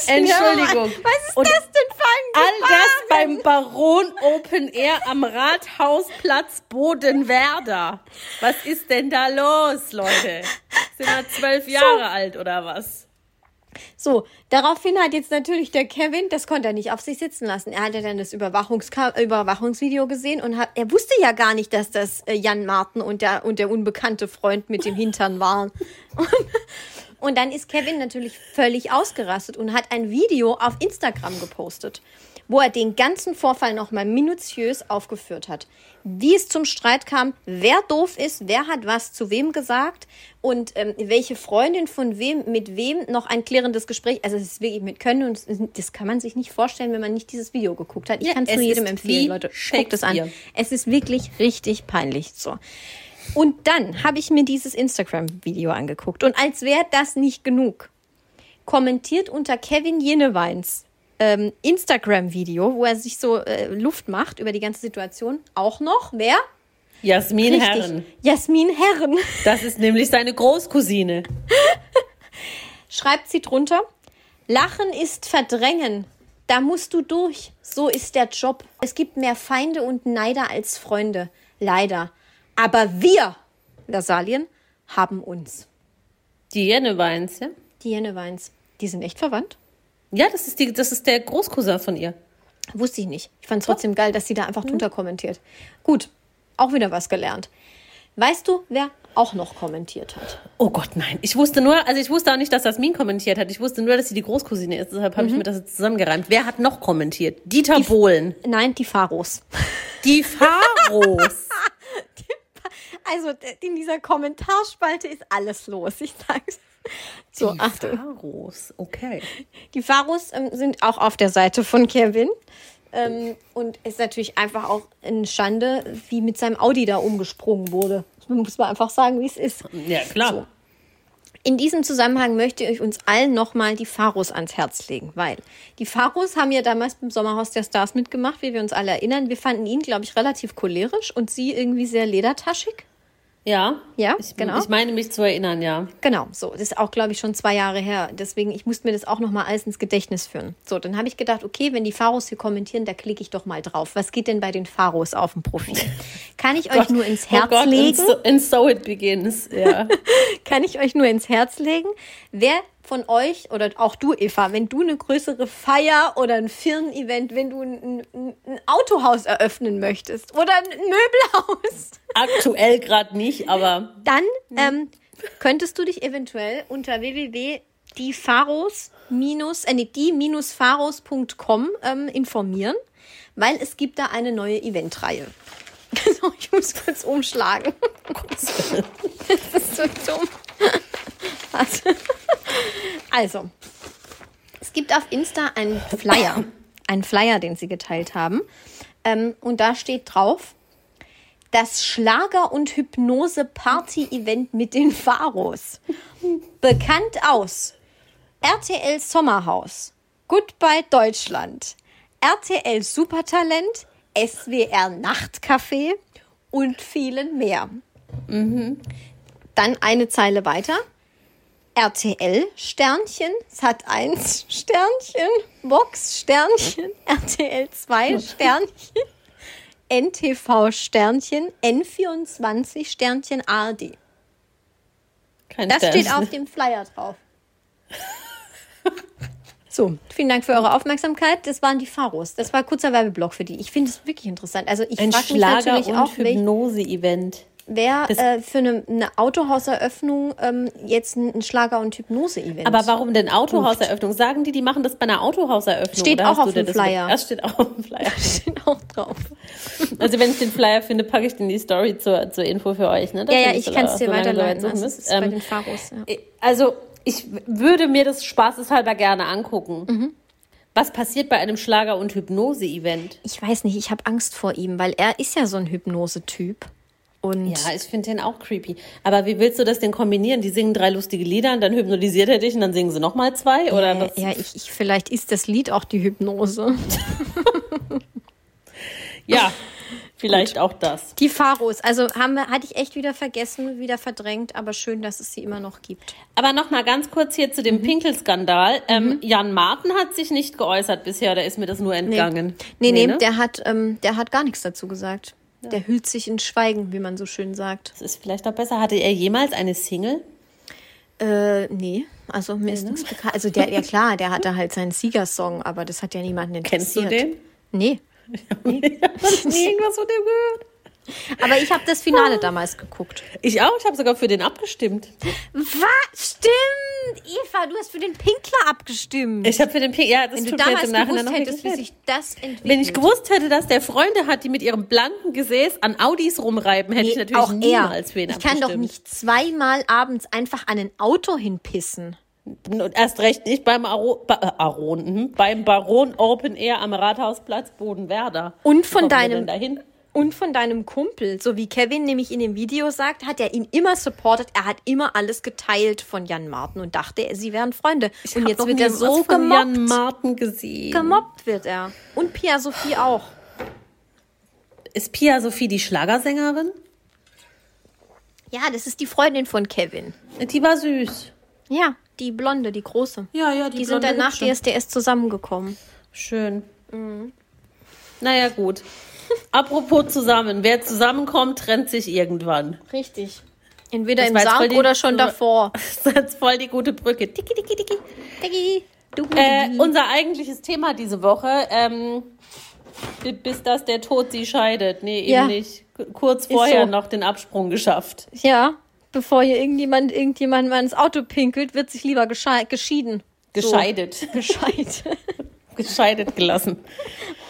Entschuldigung. Was ist Und das denn für ein All das beim Baron Open Air am Rathausplatz Bodenwerder. Was ist denn da los, Leute? Sind wir zwölf Jahre alt oder was? So, daraufhin hat jetzt natürlich der Kevin, das konnte er nicht auf sich sitzen lassen. Er hatte dann das Überwachungska Überwachungsvideo gesehen und hat, er wusste ja gar nicht, dass das äh, Jan Marten und der, und der unbekannte Freund mit dem Hintern waren. [laughs] Und, und dann ist Kevin natürlich völlig ausgerastet und hat ein Video auf Instagram gepostet, wo er den ganzen Vorfall nochmal minutiös aufgeführt hat. Wie es zum Streit kam, wer doof ist, wer hat was zu wem gesagt und ähm, welche Freundin von wem mit wem noch ein klärendes Gespräch. Also es ist wirklich mit Können und das kann man sich nicht vorstellen, wenn man nicht dieses Video geguckt hat. Ich Ja, kann es nur jedem empfehlen, Leute. Guckt es an. Es ist wirklich richtig peinlich. So. Und dann habe ich mir dieses Instagram-Video angeguckt. Und als wäre das nicht genug, kommentiert unter Kevin Jeneweins ähm, Instagram-Video, wo er sich so äh, Luft macht über die ganze Situation, auch noch, wer? Jasmin Herren. Jasmin Herren. [laughs] Das ist nämlich seine Großcousine. Schreibt sie drunter, Lachen ist Verdrängen. Da musst du durch. So ist der Job. Es gibt mehr Feinde und Neider als Freunde. Leider. Aber wir, Lasalien, haben uns. Die Jenneweins, ja? Die Jenneweins. Die sind echt verwandt? Ja, das ist, die, das ist der Großcousin von ihr. Wusste ich nicht. Ich fand es trotzdem geil, dass sie da einfach drunter kommentiert. Gut, auch wieder was gelernt. Weißt du, wer auch noch kommentiert hat? Oh Gott, nein. Ich wusste nur, also ich wusste auch nicht, dass Jasmin kommentiert hat. Ich wusste nur, dass sie die Großcousine ist. Deshalb habe ich mir das jetzt zusammengereimt. Wer hat noch kommentiert? Dieter Bohlen. Nein, die Pharos. Die Pharos. [laughs] Also in dieser Kommentarspalte ist alles los, ich sag's. So, Die Achtung. Pharos, okay. Die Pharos ähm, sind auch auf der Seite von Kevin. Ähm, und ist natürlich einfach auch eine Schande, wie mit seinem Audi da umgesprungen wurde. Das muss man einfach sagen, wie es ist. Ja, klar. In diesem Zusammenhang möchte ich uns allen nochmal die Pharos ans Herz legen, weil die Pharos haben ja damals beim Sommerhaus der Stars mitgemacht, wie wir uns alle erinnern. Wir fanden ihn, glaube ich, relativ cholerisch und sie irgendwie sehr ledertaschig. Ja. Ja, ich, genau. Ich meine mich zu erinnern, ja. Genau, so. Das ist auch, glaube ich, schon zwei Jahre her. Deswegen, ich musste mir das auch nochmal alles ins Gedächtnis führen. So, dann habe ich gedacht, okay, wenn die Pharos hier kommentieren, da klicke ich doch mal drauf. Was geht denn bei den Pharos auf dem Profil? [laughs] Kann ich euch nur ins Herz oh Gott, legen? And so, and so it begins. Ja. [laughs] kann ich euch nur ins Herz legen. Wer von euch oder auch du, Eva, wenn du eine größere Feier oder ein Firmen-Event, wenn du ein, ein, ein Autohaus eröffnen möchtest oder ein Möbelhaus, [laughs] Aktuell gerade nicht, aber dann ähm, könntest du dich eventuell unter minus, äh, nee, ähm, informieren, weil es gibt da eine neue Eventreihe. [laughs] Ich muss kurz umschlagen. [laughs] das ist so dumm. Also, also, es gibt auf Insta einen Flyer, einen Flyer, den sie geteilt haben. Ähm, und da steht drauf, das Schlager- und Hypnose-Party-Event mit den Pharos. Bekannt aus RTL Sommerhaus, Goodbye Deutschland, RTL Supertalent, SWR Nachtcafé und vielen mehr. Dann eine Zeile weiter. RTL Sternchen, Sat 1 Sternchen, Vox Sternchen, RTL 2 Sternchen, NTV Sternchen, N24 Sternchen ARD. Kein Das steht Sternchen. auf dem Flyer drauf. So, vielen Dank für eure Aufmerksamkeit. Das waren die Pharos. Das war ein kurzer Werbeblock für die. Ich finde es wirklich interessant. Also ich Ein frage mich Schlager- natürlich und auch, welch- Hypnose-Event. Wer Das- äh, für eine, eine Autohauseröffnung ähm, jetzt ein, Schlager- und Hypnose-Event. Aber warum denn Autohauseröffnung? Sagen die, die machen das bei einer Autohauseröffnung? Steht auch auf dem das Flyer. Das steht auch auf dem Flyer. [laughs] steht auch drauf. Also wenn ich den Flyer finde, packe ich den in die Story zur, zur Info für euch. Ne? Ja, ja, ich kann es dir so weiterleiten. Also, es ist bei Ähm, den Pharos. Ja. Also ich würde mir das spaßeshalber gerne angucken. Mhm. Was passiert bei einem Schlager- und Hypnose-Event? Ich weiß nicht, ich habe Angst vor ihm, weil er ist ja so ein Hypnose-Typ. Und Ja, ich finde den auch creepy. Aber wie willst du das denn kombinieren? Die singen drei lustige Lieder und dann hypnotisiert er dich und dann singen sie nochmal zwei? Oder äh, was? ja ich, ich, vielleicht ist das Lied auch die Hypnose. [laughs] Ja, vielleicht auch das. Die Pharos, also haben wir, hatte ich echt wieder vergessen, wieder verdrängt, aber schön, dass es sie immer noch gibt. Aber noch mal ganz kurz hier zu Mhm. dem Pinkelskandal. Ähm, Jan Martin hat sich nicht geäußert bisher, da ist mir das nur entgangen. Nee, nee, ne? der, hat, ähm, der hat gar nichts dazu gesagt. Der hüllt sich in Schweigen, wie man so schön sagt. das ist vielleicht auch besser. Hatte er jemals eine Single? Äh, nee, also mir ist nichts bekannt. Also der, ja klar, der hatte halt seinen Siegersong, aber das hat ja niemanden Kennst interessiert. du den? Nee. [laughs] Ich habe nie irgendwas von dem gehört. Aber ich habe das Finale damals geguckt. Ich auch, ich habe sogar für den abgestimmt. Was? Stimmt! Eva, du hast für den Pinkler abgestimmt. Ich habe für den Pink, ja, das Wenn du tut mir jetzt damals im Nachhinein gewusst hättest, wie sich das entwickelt. Wenn ich gewusst hätte, dass der Freunde hat, die mit ihrem blanken Gesäß an Audis rumreiben, hätte ich natürlich auch er. niemals für ihn Ich kann doch abgestimmt. nicht zweimal abends einfach an ein Auto hinpissen. Und erst recht nicht beim Aro, ba, äh, Aron, mhm, beim Baron Open Air am Rathausplatz Bodenwerder. Und von deinem-? Und von deinem Kumpel, so wie Kevin nämlich in dem Video sagt, hat er ihn immer supportet. Er hat immer alles geteilt von Jan Martin und dachte, sie wären Freunde. und hab jetzt wird er so von Jan gemobbt. Martin gesehen. Gemobbt wird er. Und Pia Sophie auch. Ist Pia Sophie die Schlagersängerin? Ja, das ist die Freundin von Kevin. Die war süß. Ja, die Blonde, die große. Ja, ja, Die sind dann nach DSDS zusammengekommen. Schön. Mhm. Naja, gut. Apropos zusammen. Wer zusammenkommt, trennt sich irgendwann. Richtig. Entweder Das im Sarg die- oder schon davor. [laughs] Das ist jetzt voll die gute Brücke. Tiki, tiki, tiki. Du Äh, unser eigentliches Thema diese Woche, ähm, bi- bis dass der Tod sie scheidet. Nee, eben Ja. nicht. Kurz vorher so. noch den Absprung geschafft. Ja, bevor hier irgendjemand irgendjemand mal ins Auto pinkelt, wird sich lieber geschieden. Gescheidet. So. [laughs] Gescheit. Gescheidet gelassen. [laughs]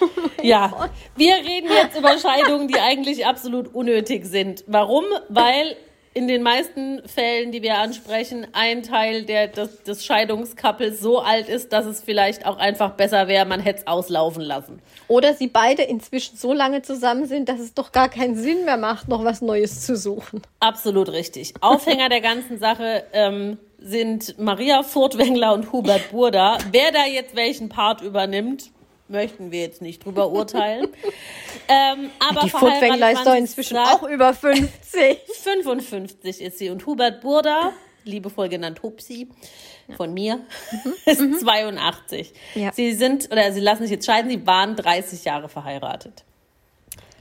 Oh ja, wir reden jetzt über Scheidungen, die eigentlich absolut unnötig sind. Warum? Weil in den meisten Fällen, die wir ansprechen, ein Teil der, des, des Scheidungskappels so alt ist, dass es vielleicht auch einfach besser wäre, man hätte es auslaufen lassen. Oder sie beide inzwischen so lange zusammen sind, dass es doch gar keinen Sinn mehr macht, noch was Neues zu suchen. Absolut richtig. Aufhänger der ganzen Sache ähm, sind Maria Furtwängler und Hubert Burda. Wer da jetzt welchen Part übernimmt, möchten wir jetzt nicht drüber urteilen. [laughs] ähm, aber Die Furtwängler ist doch inzwischen auch über 50. 55 [laughs] ist sie. Und Hubert Burda, liebevoll genannt Hupsi, von mir, [laughs] ist 82. Mhm. Ja. Sie sind, oder sie lassen sich jetzt scheiden, sie waren 30 Jahre verheiratet.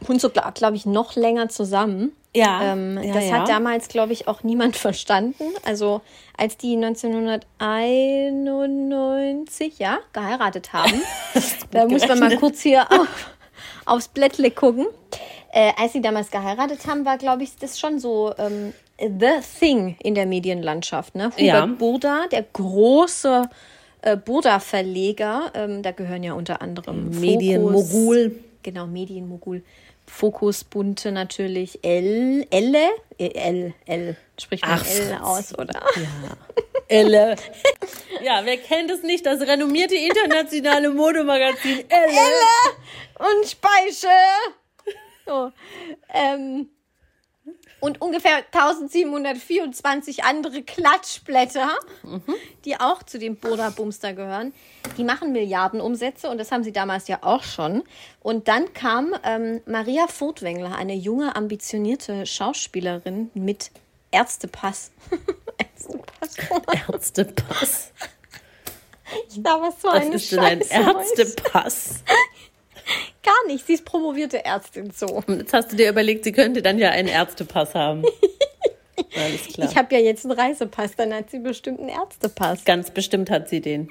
Und so, glaube ich, noch länger zusammen. Ja, Ähm, ja, das ja. hat damals, glaube ich, auch niemand [laughs] verstanden. Also als die 1991 ja, geheiratet haben, [laughs] da muss man mal kurz hier [laughs] auf, aufs Blättle gucken. Äh, als sie damals geheiratet haben, war, glaube ich, das schon so, ähm, the thing in der Medienlandschaft. Ne? Hubert Ja. Burda, der große äh, Burda-Verleger, ähm, da gehören ja unter anderem Medienmogul. Genau, Medienmogul. Fokus, Bunte natürlich, L, Elle, äh, L, L, spricht man Ach, L aus, oder? [laughs] Elle. [laughs] Ja, wer kennt es nicht? Das renommierte internationale Modemagazin Elle. und Speiche. So. Ähm, und ungefähr 1724 andere Klatschblätter, die auch zu dem Boda Bumster gehören. Die machen Milliardenumsätze und das haben sie damals ja auch schon. Und dann kam ähm, Maria Furtwängler, eine junge, ambitionierte Schauspielerin mit Ärztepass. [laughs] Ärztepass. Ärztepass. Ich glaube, was so Was eine ist denn ein. Ärztepass? [laughs] Gar nicht. Sie ist promovierte Ärztin so. Und jetzt hast du dir überlegt, sie könnte dann ja einen Ärztepass haben. [laughs] Alles klar. Ich habe ja jetzt einen Reisepass, dann hat sie bestimmt einen Ärztepass. Ganz bestimmt hat sie den.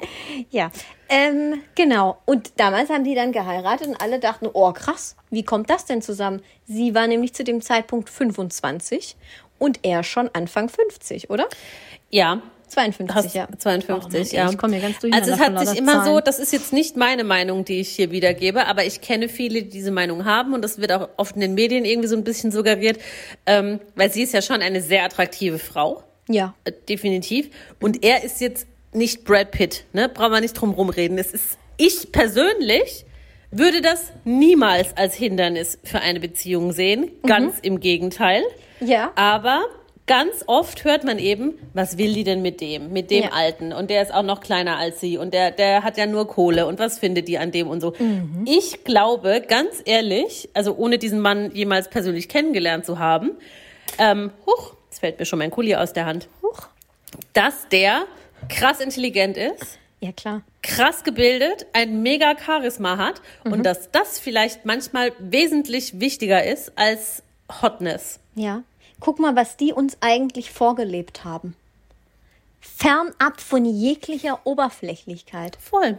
Ja, ähm, genau. Und damals haben die dann geheiratet und alle dachten, oh krass, wie kommt das denn zusammen? Sie war nämlich zu dem Zeitpunkt 25 und er schon Anfang 50, oder? Ja. 52, Hast ja. 52, Oh, ja. Ich komme hier ganz durcheinander Also es hat sich immer so, Zahlen. das ist jetzt nicht meine Meinung, die ich hier wiedergebe, aber ich kenne viele, die diese Meinung haben und das wird auch oft in den Medien irgendwie so ein bisschen suggeriert, ähm, weil sie ist ja schon eine sehr attraktive Frau, Ja, äh, definitiv. Und er ist jetzt nicht Brad Pitt, ne? Brauchen wir nicht drum rumreden. Es ist, ich persönlich würde das niemals als Hindernis für eine Beziehung sehen. Ganz im Gegenteil. ja. Aber ganz oft hört man eben, was will die denn mit dem, mit dem Ja. Alten? Und der ist auch noch kleiner als sie und der, der hat ja nur Kohle und was findet die an dem und so. Mhm. Ich glaube, ganz ehrlich, also ohne diesen Mann jemals persönlich kennengelernt zu haben, ähm, huch, jetzt fällt mir schon mein Kuli aus der Hand, Huch. dass der krass intelligent ist, Ja, klar. krass gebildet, ein mega Charisma hat Mhm. und dass das vielleicht manchmal wesentlich wichtiger ist als Hotness. Ja. Guck mal, was die uns eigentlich vorgelebt haben. Fernab von jeglicher Oberflächlichkeit. Voll.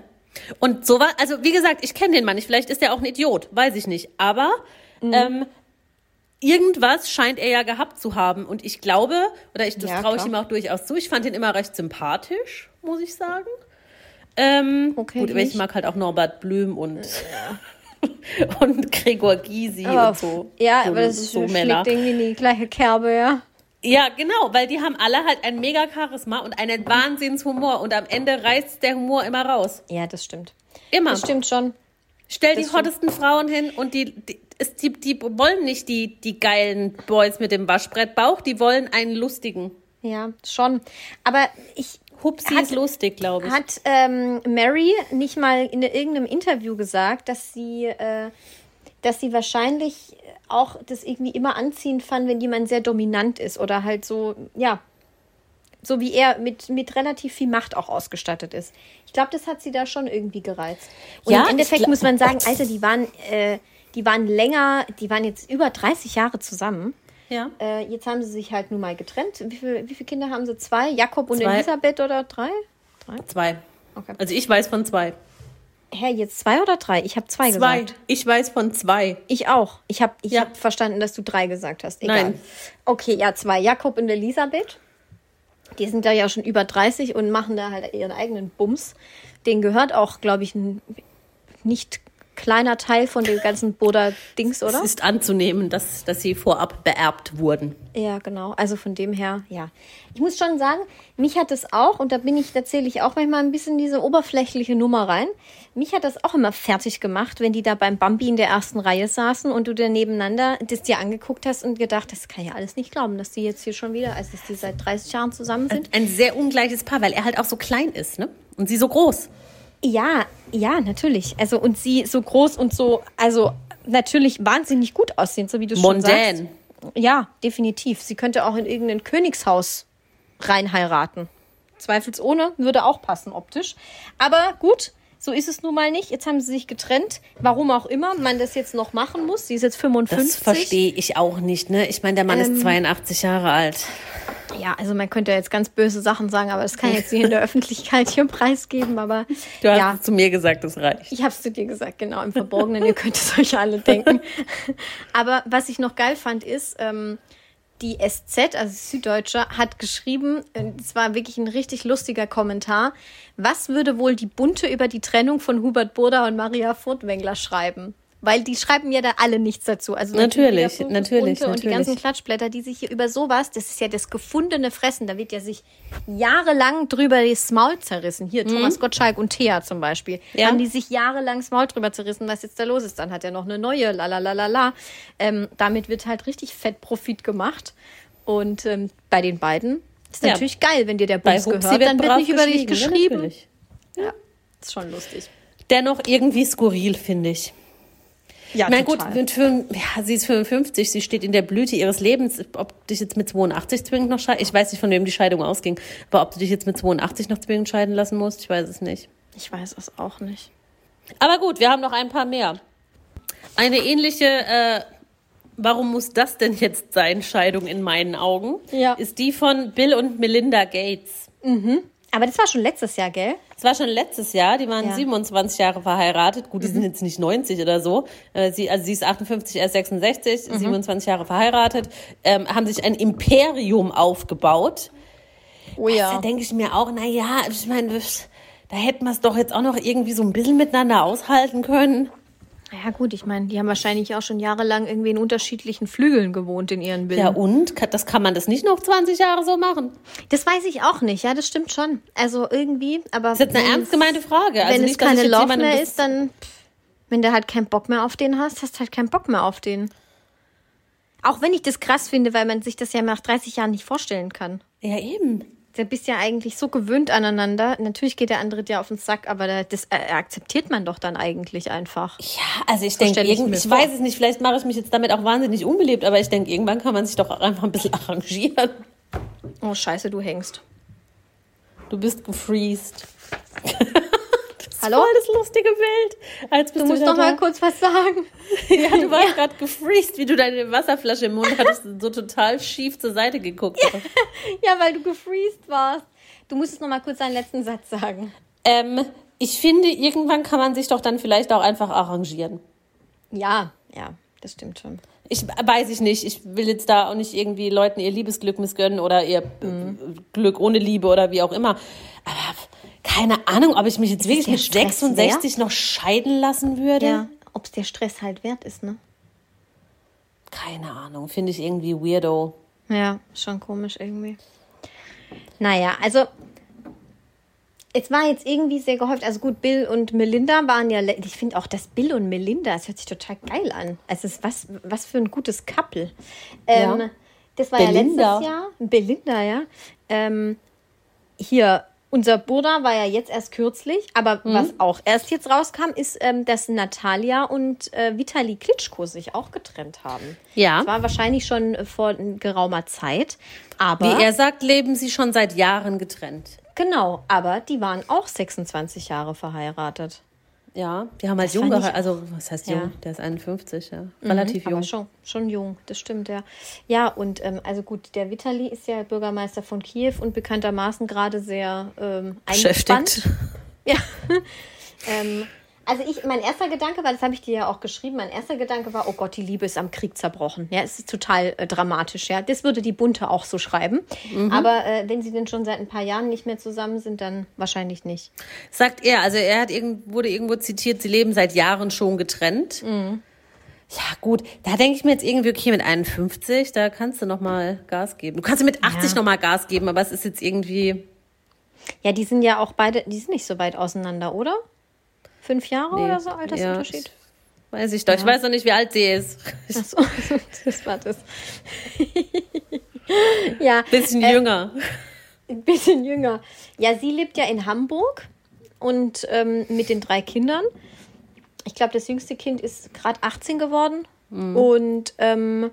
Und so war, also wie gesagt, ich kenne den Mann nicht, vielleicht ist er auch ein Idiot, weiß ich nicht. Aber Mhm. ähm, irgendwas scheint er ja gehabt zu haben. Und ich glaube, oder ich, das Ja, traue ich ihm auch durchaus zu, ich fand ihn immer recht sympathisch, muss ich sagen. Ähm, Okay, gut, ich mag halt auch Norbert Blüm und, [laughs] und Gregor Gysi Aber- und so. Ja, so, aber das so schlägt Männer. irgendwie in die gleiche Kerbe, ja. Ja, genau, weil die haben alle halt ein mega Charisma und einen Wahnsinnshumor und am Ende reißt der Humor immer raus. Ja, das stimmt. Immer. Das stimmt schon. Stell die Das stimmt. hottesten Frauen hin und die, die, die, die wollen nicht die, die geilen Boys mit dem Waschbrettbauch, die wollen einen lustigen. Ja, schon. Aber ich Hupsi Hat- ist lustig, glaube ich. hat ähm, Mary nicht mal in irgendeinem Interview gesagt, dass sie, äh, dass sie wahrscheinlich auch das irgendwie immer anziehend fand, wenn jemand sehr dominant ist oder halt so, ja, so wie er mit, mit relativ viel Macht auch ausgestattet ist. Ich glaube, das hat sie da schon irgendwie gereizt. Und Ja, im Endeffekt muss man sagen, [laughs] Alter, die waren, äh, die waren länger, die waren jetzt über 30 Jahre zusammen. Ja. Äh, jetzt haben sie sich halt nun mal getrennt. Wie, viel, wie viele Kinder haben sie? Zwei? Jakob und Zwei. Elisabeth oder drei? Zwei. Okay. Also ich weiß von zwei. Hä, jetzt zwei oder drei? Ich habe zwei, Zwei. gesagt. Ich weiß von zwei. Ich auch. Ich habe ich Ja. hab verstanden, dass du drei gesagt hast. Egal. Nein. Okay, ja, zwei. Jakob und Elisabeth. Die sind da ja schon über 30 und machen da halt ihren eigenen Bums. Den gehört auch, glaube ich, ein nicht kleiner Teil von dem ganzen Boda-Dings, oder? Es ist anzunehmen, dass, dass sie vorab beerbt wurden. Ja, genau. Also von dem her, ja. Ich muss schon sagen, mich hat es auch, und da bin ich, da zähle ich auch manchmal ein bisschen diese oberflächliche Nummer rein. Mich hat das auch immer fertig gemacht, wenn die da beim Bambi in der ersten Reihe saßen und du da nebeneinander das dir angeguckt hast und gedacht, das kann ja alles nicht glauben, dass die jetzt hier schon wieder, als dass die seit 30 Jahren zusammen sind. Ein sehr ungleiches Paar, weil er halt auch so klein ist, ne? Und sie so groß. Ja, ja, natürlich. Also und sie so groß und so, also natürlich wahnsinnig gut aussehen, so wie du schon sagst. Ja, definitiv. Sie könnte auch in irgendein Königshaus rein heiraten. Zweifelsohne würde auch passen optisch. Aber gut, so ist es nun mal nicht. Jetzt haben sie sich getrennt. Warum auch immer man das jetzt noch machen muss. Sie ist jetzt 55. Das verstehe ich auch nicht, ne? Ich meine, der Mann Ähm, ist 82 Jahre alt. Ja, also man könnte jetzt ganz böse Sachen sagen, aber das kann ich jetzt nicht in der [laughs] Öffentlichkeit hier preisgeben. Aber Du hast ja, es zu mir gesagt, das reicht. Ich habe es zu dir gesagt, genau, im Verborgenen. Ihr könnt es [laughs] euch alle denken. [laughs] Aber was ich noch geil fand, ist, ähm, die SZ, also Süddeutsche, hat geschrieben, es war wirklich ein richtig lustiger Kommentar. Was würde wohl die Bunte über die Trennung von Hubert Burda und Maria Furtwängler schreiben? Weil die schreiben ja da alle nichts dazu. Also natürlich, natürlich, natürlich. Und die ganzen Klatschblätter, die sich hier über sowas, das ist ja das gefundene Fressen. Da wird ja sich jahrelang drüber das Maul zerrissen. Hier, mhm. Thomas Gottschalk und Thea zum Beispiel. Ja. Haben die sich jahrelang das Maul drüber zerrissen, was jetzt da los ist. Dann hat er noch eine neue, lalalala. Ähm, damit wird halt richtig Fettprofit gemacht. Und ähm, bei den beiden ist ja. natürlich geil, wenn dir der Bus gehört, dann wird nicht über dich geschrieben. Ja, ja, ist schon lustig. Dennoch irgendwie skurril, finde ich. Ja, Na gut, mit fünf, ja, sie ist 55, sie steht in der Blüte ihres Lebens. Ob dich jetzt mit 82 zwingend noch scheiden, ich weiß nicht, von wem die Scheidung ausging, aber ob du dich jetzt mit 82 noch zwingend scheiden lassen musst, ich weiß es nicht. Ich weiß es auch nicht. Aber gut, wir haben noch ein paar mehr. Eine ähnliche, äh, warum muss das denn jetzt sein, Scheidung in meinen Augen, ja. ist die von Bill und Melinda Gates. Mhm. Aber das war schon letztes Jahr, gell? Das war schon letztes Jahr. Die waren ja. 27 Jahre verheiratet. Gut, die mhm. sind jetzt nicht 90 oder so. Äh, sie, also sie ist 58, er ist 66, mhm. 27 Jahre verheiratet, ähm, haben sich ein Imperium aufgebaut. Oh ja. Also, da denke ich mir auch, na ja, ich meine, da hätten wir es doch jetzt auch noch irgendwie so ein bisschen miteinander aushalten können. Ja gut, ich meine, die haben wahrscheinlich auch schon jahrelang irgendwie in unterschiedlichen Flügeln gewohnt in ihren Bildern. Ja und? Das kann man das nicht noch 20 Jahre so machen? Das weiß ich auch nicht, ja, das stimmt schon. Also irgendwie, aber... Das ist jetzt eine ernst gemeinte Frage. Also wenn nicht, es keine Love mehr ist, dann... Wenn du halt keinen Bock mehr auf den hast, hast du halt keinen Bock mehr auf den. Auch wenn ich das krass finde, weil man sich das ja nach 30 Jahren nicht vorstellen kann. Ja, eben da bist ja eigentlich so gewöhnt aneinander. Natürlich geht der andere dir auf den Sack, aber das äh, akzeptiert man doch dann eigentlich einfach. Ja, also ich denke, ich, ich weiß es nicht, vielleicht mache ich mich jetzt damit auch wahnsinnig unbeliebt, aber ich denke, irgendwann kann man sich doch auch einfach ein bisschen [laughs] arrangieren. Oh, scheiße, du hängst. Du bist gefreezed. [laughs] Hallo? Voll das lustige Bild. Als du musst doch mal kurz was sagen. [laughs] ja, du warst ja. gerade gefreezed, wie du deine Wasserflasche im Mund hattest und so total schief zur Seite geguckt hast. [laughs] ja, weil du gefreezed warst. Du musstest noch mal kurz deinen letzten Satz sagen. Ähm, ich finde, irgendwann kann man sich doch dann vielleicht auch einfach arrangieren. Ja, ja, das stimmt schon. Ich weiß ich nicht. Ich will jetzt da auch nicht irgendwie Leuten ihr Liebesglück missgönnen oder ihr mhm. Glück ohne Liebe oder wie auch immer. Aber keine Ahnung, ob ich mich jetzt wirklich mit 66 wert? noch scheiden lassen würde. Ja, ob es der Stress halt wert ist, ne? Keine Ahnung, finde ich irgendwie weirdo. Ja, schon komisch irgendwie. Naja, also es war jetzt irgendwie sehr gehäuft. Also gut, Bill und Melinda waren ja, ich finde auch das Bill und Melinda, das hört sich total geil an. Also es ist was, was für ein gutes Couple. Ähm, ja. Das war Belinda. ja letztes Jahr. Belinda, ja. Ähm, hier, unser Burda war ja jetzt erst kürzlich, aber mhm. was auch erst jetzt rauskam, ist, ähm, dass Natalia und äh, Vitali Klitschko sich auch getrennt haben. Ja. Das war wahrscheinlich schon äh, vor geraumer Zeit. Aber wie er sagt, leben sie schon seit Jahren getrennt. Genau, aber die waren auch 26 Jahre verheiratet. Ja, die haben halt das jung geheiratet. Also, was heißt jung? Ja. Der ist 51, ja. Mhm, Relativ mhm, jung. Aber schon, schon jung, das stimmt, ja. Ja, und ähm, also gut, der Vitali ist ja Bürgermeister von Kiew und bekanntermaßen gerade sehr ähm, eingespannt. Ja. [laughs] ähm, also ich, mein erster Gedanke, weil das habe ich dir ja auch geschrieben, mein erster Gedanke war, oh Gott, die Liebe ist am Krieg zerbrochen. Ja, es ist total äh, dramatisch, ja. Das würde die Bunte auch so schreiben. Mhm. Aber äh, wenn sie denn schon seit ein paar Jahren nicht mehr zusammen sind, dann wahrscheinlich nicht. Sagt er, also er hat irgend, wurde irgendwo zitiert, sie leben seit Jahren schon getrennt. Mhm. Ja, gut, da denke ich mir jetzt irgendwie, okay, mit 51, da kannst du nochmal Gas geben. Du kannst mit 80 ja. nochmal Gas geben, aber es ist jetzt irgendwie. Ja, die sind ja auch beide, die sind nicht so weit auseinander, oder? Fünf Jahre nee. oder so Altersunterschied? Ja, weiß ich doch. Ja. Ich weiß noch nicht, wie alt sie ist. Ach so, [laughs] das war das. [laughs] ja. Bisschen äh, jünger. Ein bisschen jünger. Ja, sie lebt ja in Hamburg und ähm, mit den drei Kindern. Ich glaube, das jüngste Kind ist gerade 18 geworden. Mhm. Und ähm,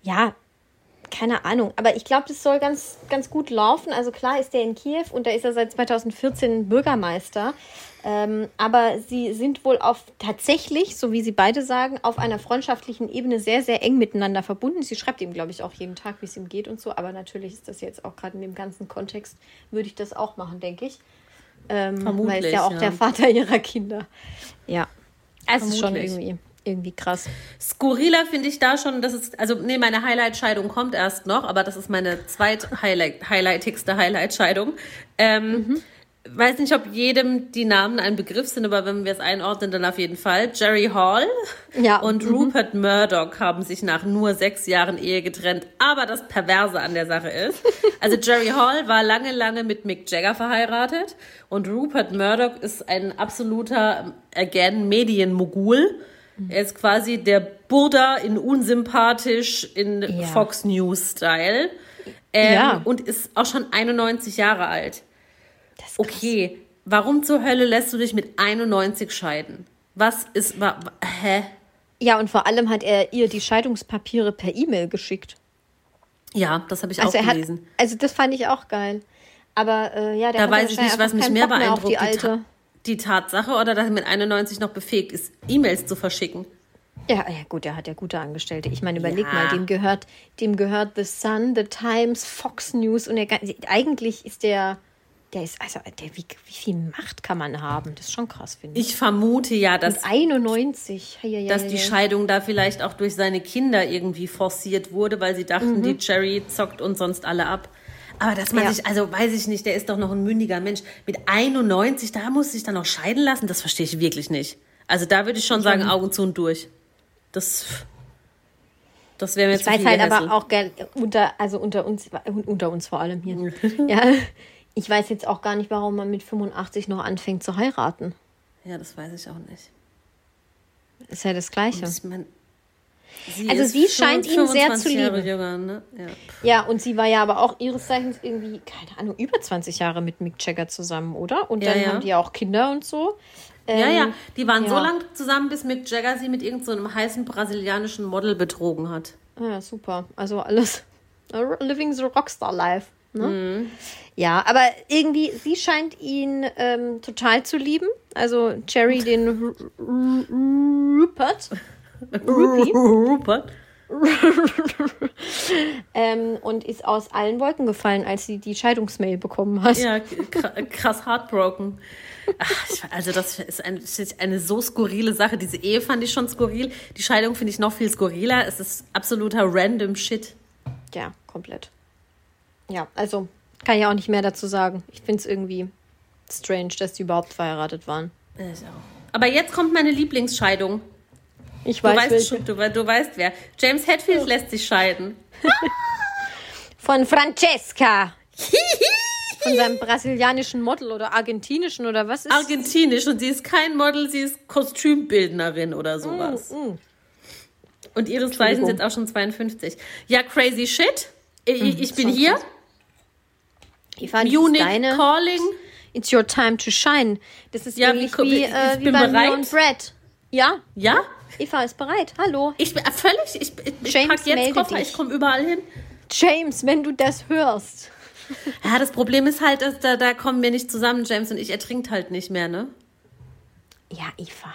ja, keine Ahnung. Aber ich glaube, das soll ganz, ganz gut laufen. Also klar ist er in Kiew und da ist er seit 2014 Bürgermeister. Ähm, aber sie sind wohl auf tatsächlich, so wie sie beide sagen, auf einer freundschaftlichen Ebene sehr, sehr eng miteinander verbunden. Sie schreibt ihm, glaube ich, auch jeden Tag, wie es ihm geht und so. Aber natürlich ist das jetzt auch gerade in dem ganzen Kontext, würde ich das auch machen, denke ich. Ähm, Vermutlich. Weil es ja auch ja. der Vater ihrer Kinder. Ja. Also schon irgendwie. Irgendwie krass. Skurriler finde ich da schon, das ist, also nee, meine Highlight-Scheidung kommt erst noch, aber das ist meine zweit-highlightigste Highlight-Scheidung. Ähm, mhm. Weiß nicht, ob jedem die Namen ein Begriff sind, aber wenn wir es einordnen, dann auf jeden Fall. Jerry Hall ja. und mhm. Rupert Murdoch haben sich nach nur sechs Jahren Ehe getrennt. Aber das Perverse an der Sache ist, also Jerry Hall war lange, lange mit Mick Jagger verheiratet und Rupert Murdoch ist ein absoluter, again, Medienmogul er ist quasi der Buddha in unsympathisch in ja. Fox News Style. Ähm, ja. Und ist auch schon 91 Jahre alt. okay, warum zur Hölle lässt du dich mit 91 scheiden? Was ist, wa, hä? Ja, und vor allem hat er ihr die Scheidungspapiere per E-Mail geschickt. Ja, das habe ich also auch gelesen. Hat, also das fand ich auch geil. Aber äh, ja, der da weiß ich nicht, was mich mehr beeindruckt. Die, alte die Tatsache oder dass er mit 91 noch befähigt ist, E-Mails zu verschicken. Ja, ja, gut, er hat ja gute Angestellte. Ich meine, überleg ja. mal, dem gehört, dem gehört The Sun, The Times, Fox News und er, eigentlich ist der, der ist, also, der, wie, wie viel Macht kann man haben? Das ist schon krass, finde ich. Ich vermute ja, dass. Mit 91. Ja, dass die Scheidung da vielleicht auch durch seine Kinder irgendwie forciert wurde, weil sie dachten, mhm. die Jerry zockt uns sonst alle ab. Aber dass man ja. sich, also weiß ich nicht, der ist doch noch ein mündiger Mensch. Mit 91, da muss sich dann noch scheiden lassen, das verstehe ich wirklich nicht. Also da würde ich schon sagen, Augen zu und durch. Das, das wäre mir ich zu weiß halt aber auch unter, also unter uns, unter uns vor allem hier. ja, ich weiß jetzt auch gar nicht, warum man mit 85 noch anfängt zu heiraten. Ja, das weiß ich auch nicht. Ist ja das Gleiche. Ich mein, Sie also sie scheint ihn sehr zu lieben. Jahre jünger, ne? ja. ja, und sie war ja aber auch ihres Zeichens irgendwie, keine Ahnung, über 20 Jahre mit Mick Jagger zusammen, oder? Und dann ja, ja. haben die ja auch Kinder und so. Ähm, ja, ja, die waren so lange zusammen, bis Mick Jagger sie mit irgendeinem so heißen brasilianischen Model betrogen hat. Ja, super. Also alles [laughs] living the Rockstar Life. Ne? Mhm. Ja, aber irgendwie, sie scheint ihn ähm, total zu lieben. Also Cherry, den Rupert. Rupert. [laughs] ähm, und ist aus allen Wolken gefallen, als sie die Scheidungsmail bekommen hat. Ja, krass heartbroken. Ach, also das ist, ein, ist, eine so skurrile Sache. Diese Ehe fand ich schon skurril. Die Scheidung finde ich noch viel skurriler. Es ist absoluter random Shit. Ja, komplett. Ja, also kann ich auch nicht mehr dazu sagen. Ich finde es irgendwie strange, dass die überhaupt verheiratet waren. Ich auch. Aber jetzt kommt meine Lieblingsscheidung. Ich weiß, du weißt, schon, du, du, weißt wer. James Hetfield lässt sich scheiden. [laughs] Von Francesca. [laughs] Von seinem brasilianischen Model oder argentinischen oder was ist Argentinisch und sie ist kein Model, sie ist Kostümbildnerin oder mm, sowas. Mm, mm. Und ihres Zeichens sind auch schon 52. Ja, crazy shit. Ich, mm, ich bin hier. Eva, Munich deine, Calling. It's your time to shine. Das ist ja, ähnlich wie, wie, äh, wie bei Brad. Ja? Ja? Eva ist bereit. Hallo. Ich bin völlig. Ich, ich, James, pack jetzt Koffer, dich. ich komme überall hin. James, wenn du das hörst. Ja, das Problem ist halt, dass da, da kommen wir nicht zusammen, James und ich. Er trinkt halt nicht mehr, ne? Ja, Eva.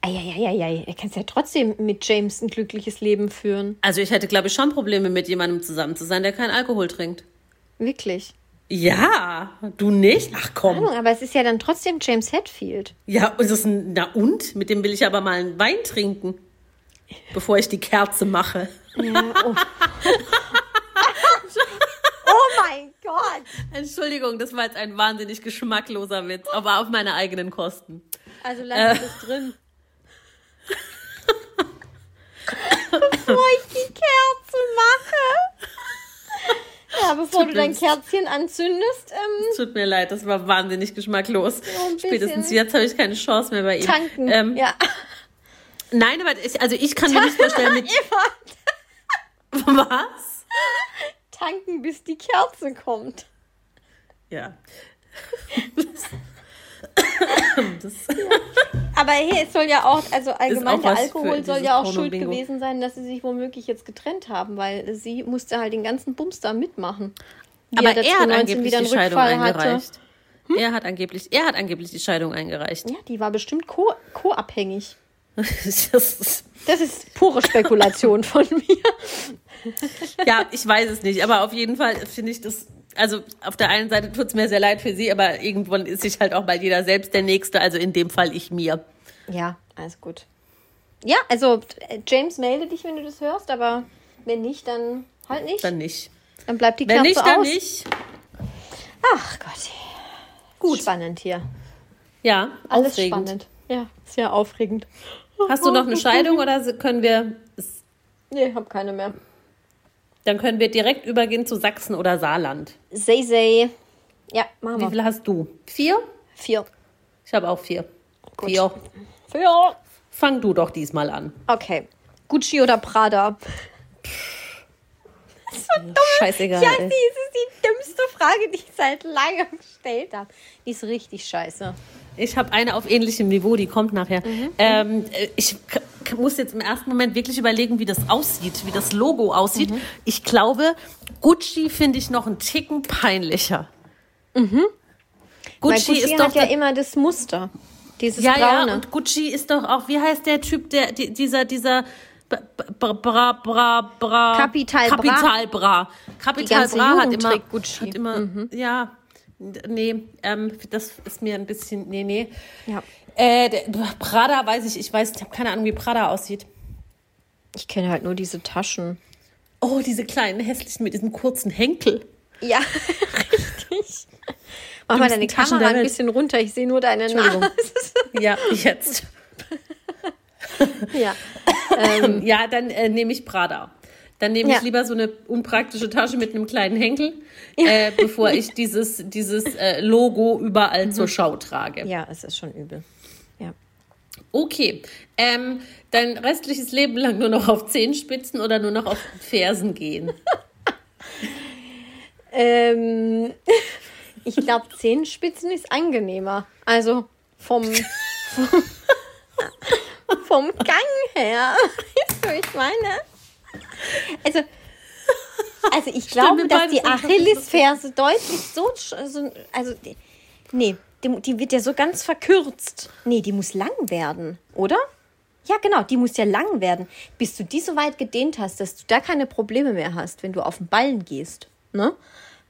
Eieieiei, er kann ja trotzdem mit James ein glückliches Leben führen. Also ich hätte, glaube ich, schon Probleme mit jemandem zusammen zu sein, der keinen Alkohol trinkt. Wirklich? Ja, du nicht? Ach komm. Ahnung, aber es ist ja dann trotzdem James Hetfield. Ja, und das ein, na und? Mit dem will ich aber mal einen Wein trinken, bevor ich die Kerze mache. Ja, oh. [laughs] [laughs] oh mein Gott. Entschuldigung, das war jetzt ein wahnsinnig geschmackloser Witz, aber auf meine eigenen Kosten. Also lass äh. das drin. [laughs] bevor ich die Kerze mache. Ja, bevor du dein Kerzchen anzündest. Ähm, tut mir leid, das war wahnsinnig geschmacklos. Spätestens jetzt habe ich keine Chance mehr bei ihm. Tanken, ähm, ja. Nein, aber ich, also ich kann mir nicht vorstellen mit... [laughs] Was? Tanken, bis die Kerze kommt. Ja. [laughs] das, Aber hey, es soll ja auch, also allgemein der Alkohol soll ja auch schuld gewesen sein, dass sie sich womöglich jetzt getrennt haben, weil sie musste halt den ganzen Bums da mitmachen. Aber er hat angeblich die Scheidung eingereicht. Hm? Er hat angeblich, er hat angeblich die Scheidung eingereicht. Ja, die war bestimmt co-abhängig. [laughs] das, das ist pure Spekulation von mir. ja, ich weiß es nicht, aber auf jeden Fall finde ich das also auf der einen Seite tut es mir sehr leid für sie, aber irgendwann ist sich halt auch mal jeder selbst der Nächste, also in dem Fall ich mir. Ja, alles gut. Ja, also äh, James, melde dich, wenn du das hörst, aber wenn nicht, dann halt nicht. Dann nicht. Dann bleibt die Wenn Kerze nicht, dann aus. nicht. Ach Gott. Gut. Spannend hier. Ja, Alles aufregend. spannend. Ja, sehr aufregend. Hast du noch eine Scheidung oder können wir, Nee, hab keine mehr. Dann können wir direkt übergehen zu Sachsen oder Saarland. Say, say. Ja, machen Wie wir. viele hast du? Vier? Vier. Ich habe auch vier. Gut. Vier. Vier. Fang du doch diesmal an. Okay. Gucci oder Prada? Scheißegal. Ja, die ist die dümmste Frage, die ich seit langem gestellt habe. Die ist richtig scheiße. Ich habe eine auf ähnlichem Niveau, die kommt nachher. Ähm, äh, ich muss jetzt im ersten Moment wirklich überlegen, wie das aussieht, wie das Logo aussieht. Ich glaube, Gucci finde ich noch einen Ticken peinlicher. Weil Gucci, Gucci ist doch ja immer das Muster. Dieses ja, braune. ja, und Gucci ist doch auch, wie heißt der Typ, der die, dieser dieser Bra Bra Bra Bra Kapital Bra. Kapital Bra Kapital Bra hat immer Gucci. hat immer ja nee ähm, das ist mir ein bisschen nee nee Ja. äh, der, Prada weiß ich ich weiß ich habe keine Ahnung wie Prada aussieht Ich kenne halt nur diese Taschen. oh diese kleinen hässlichen mit diesem kurzen Henkel Ja, [laughs] richtig. Mach mal deine Taschen Kamera der ein bisschen runter. Ich sehe nur deine Entschuldigung. [laughs] Nase. [laughs] ja jetzt ja. ja dann äh, nehme ich Prada dann nehme Ja. ich lieber so eine unpraktische Tasche mit einem kleinen Henkel, äh, bevor [laughs] ich dieses, dieses äh, Logo überall zur Schau trage. ja, es ist schon übel. Ja. Okay, ähm, dein restliches Leben lang nur noch auf Zehenspitzen oder nur noch auf Fersen gehen? [laughs] Ähm, [laughs] ich glaube, Zehenspitzen ist angenehmer. Also vom, vom, vom Gang her. Weißt du, ich meine? Also, also ich [laughs] glaube, mir dass die Achillesferse deutlich so, so also, nee, die, die wird ja so ganz verkürzt. Nee, die muss lang werden, oder? Ja, genau, die muss ja lang werden, bis du die so weit gedehnt hast, dass du da keine Probleme mehr hast, wenn du auf den Ballen gehst. Ne?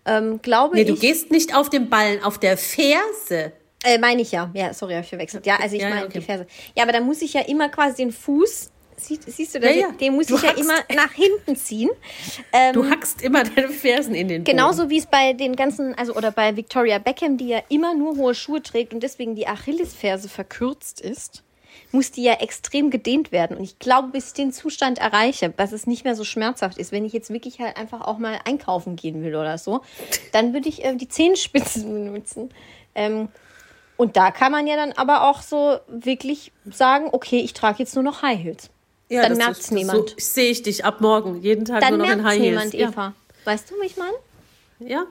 Ähm, glaube Nee, du ich. gehst nicht auf den Ballen, auf der Ferse. Äh, meine ich ja. Ja, sorry, habe ich verwechselt. Ja, also ich ja, meine okay. die Ferse. Ja, aber da muss ich ja immer quasi den Fuß, sie, siehst du das? Ja, ja. Den muss Du ich ja immer nach hinten ziehen. Ähm, Du hackst immer deine Fersen in den Boden. Genauso wie es bei den ganzen, also oder bei Victoria Beckham, die ja immer nur hohe Schuhe trägt und deswegen die Achillesferse verkürzt ist, muss die ja extrem gedehnt werden. Und ich glaube, bis ich den Zustand erreiche, dass es nicht mehr so schmerzhaft ist, wenn ich jetzt wirklich halt einfach auch mal einkaufen gehen will oder so, [laughs] dann würde ich äh, die Zehenspitzen benutzen. Ähm, und da kann man ja dann aber auch so wirklich sagen, okay, ich trage jetzt nur noch High Heels. Ja, dann ist- das niemand. So sehe ich dich ab morgen, jeden Tag Dann nur noch in merkt High Heels. niemand, ja. Eva. Weißt du, wie ich meine? Ja,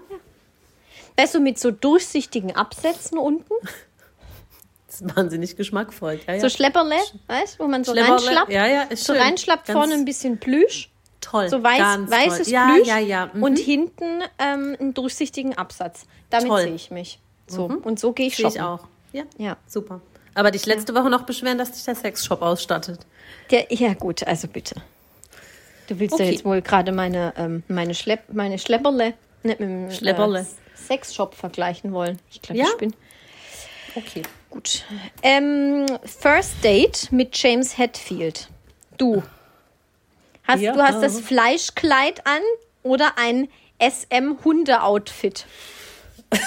Weißt du, mit so durchsichtigen Absätzen unten, [laughs] das ist wahnsinnig geschmackvoll. Ja, ja. so Schlepperle, weißt du, wo man so Schlepperle, reinschlappt. ja, ja, ist so schön. reinschlappt Ganz vorne ein bisschen Plüsch, toll. so weiß, weißes toll. Ja, Plüsch ja, ja. mhm. und hinten ähm, einen durchsichtigen Absatz. Damit sehe ich mich. So, und so gehe ich shoppen. ich auch. Ja, Ja. super. Aber dich letzte Woche noch beschweren, dass dich der Sexshop ausstattet. Der, ja gut, also bitte. Du willst ja Okay. jetzt wohl gerade meine, ähm, meine, Schlepp, meine Schlepperle nicht mit dem Schlepperle. Äh, Sexshop vergleichen wollen. Ich glaube, Ja? ich bin Okay. gut. Ähm, First Date mit James Hetfield. Du. Hast, Ja. Du hast das Fleischkleid an oder ein SM-Hunde-Outfit? [laughs]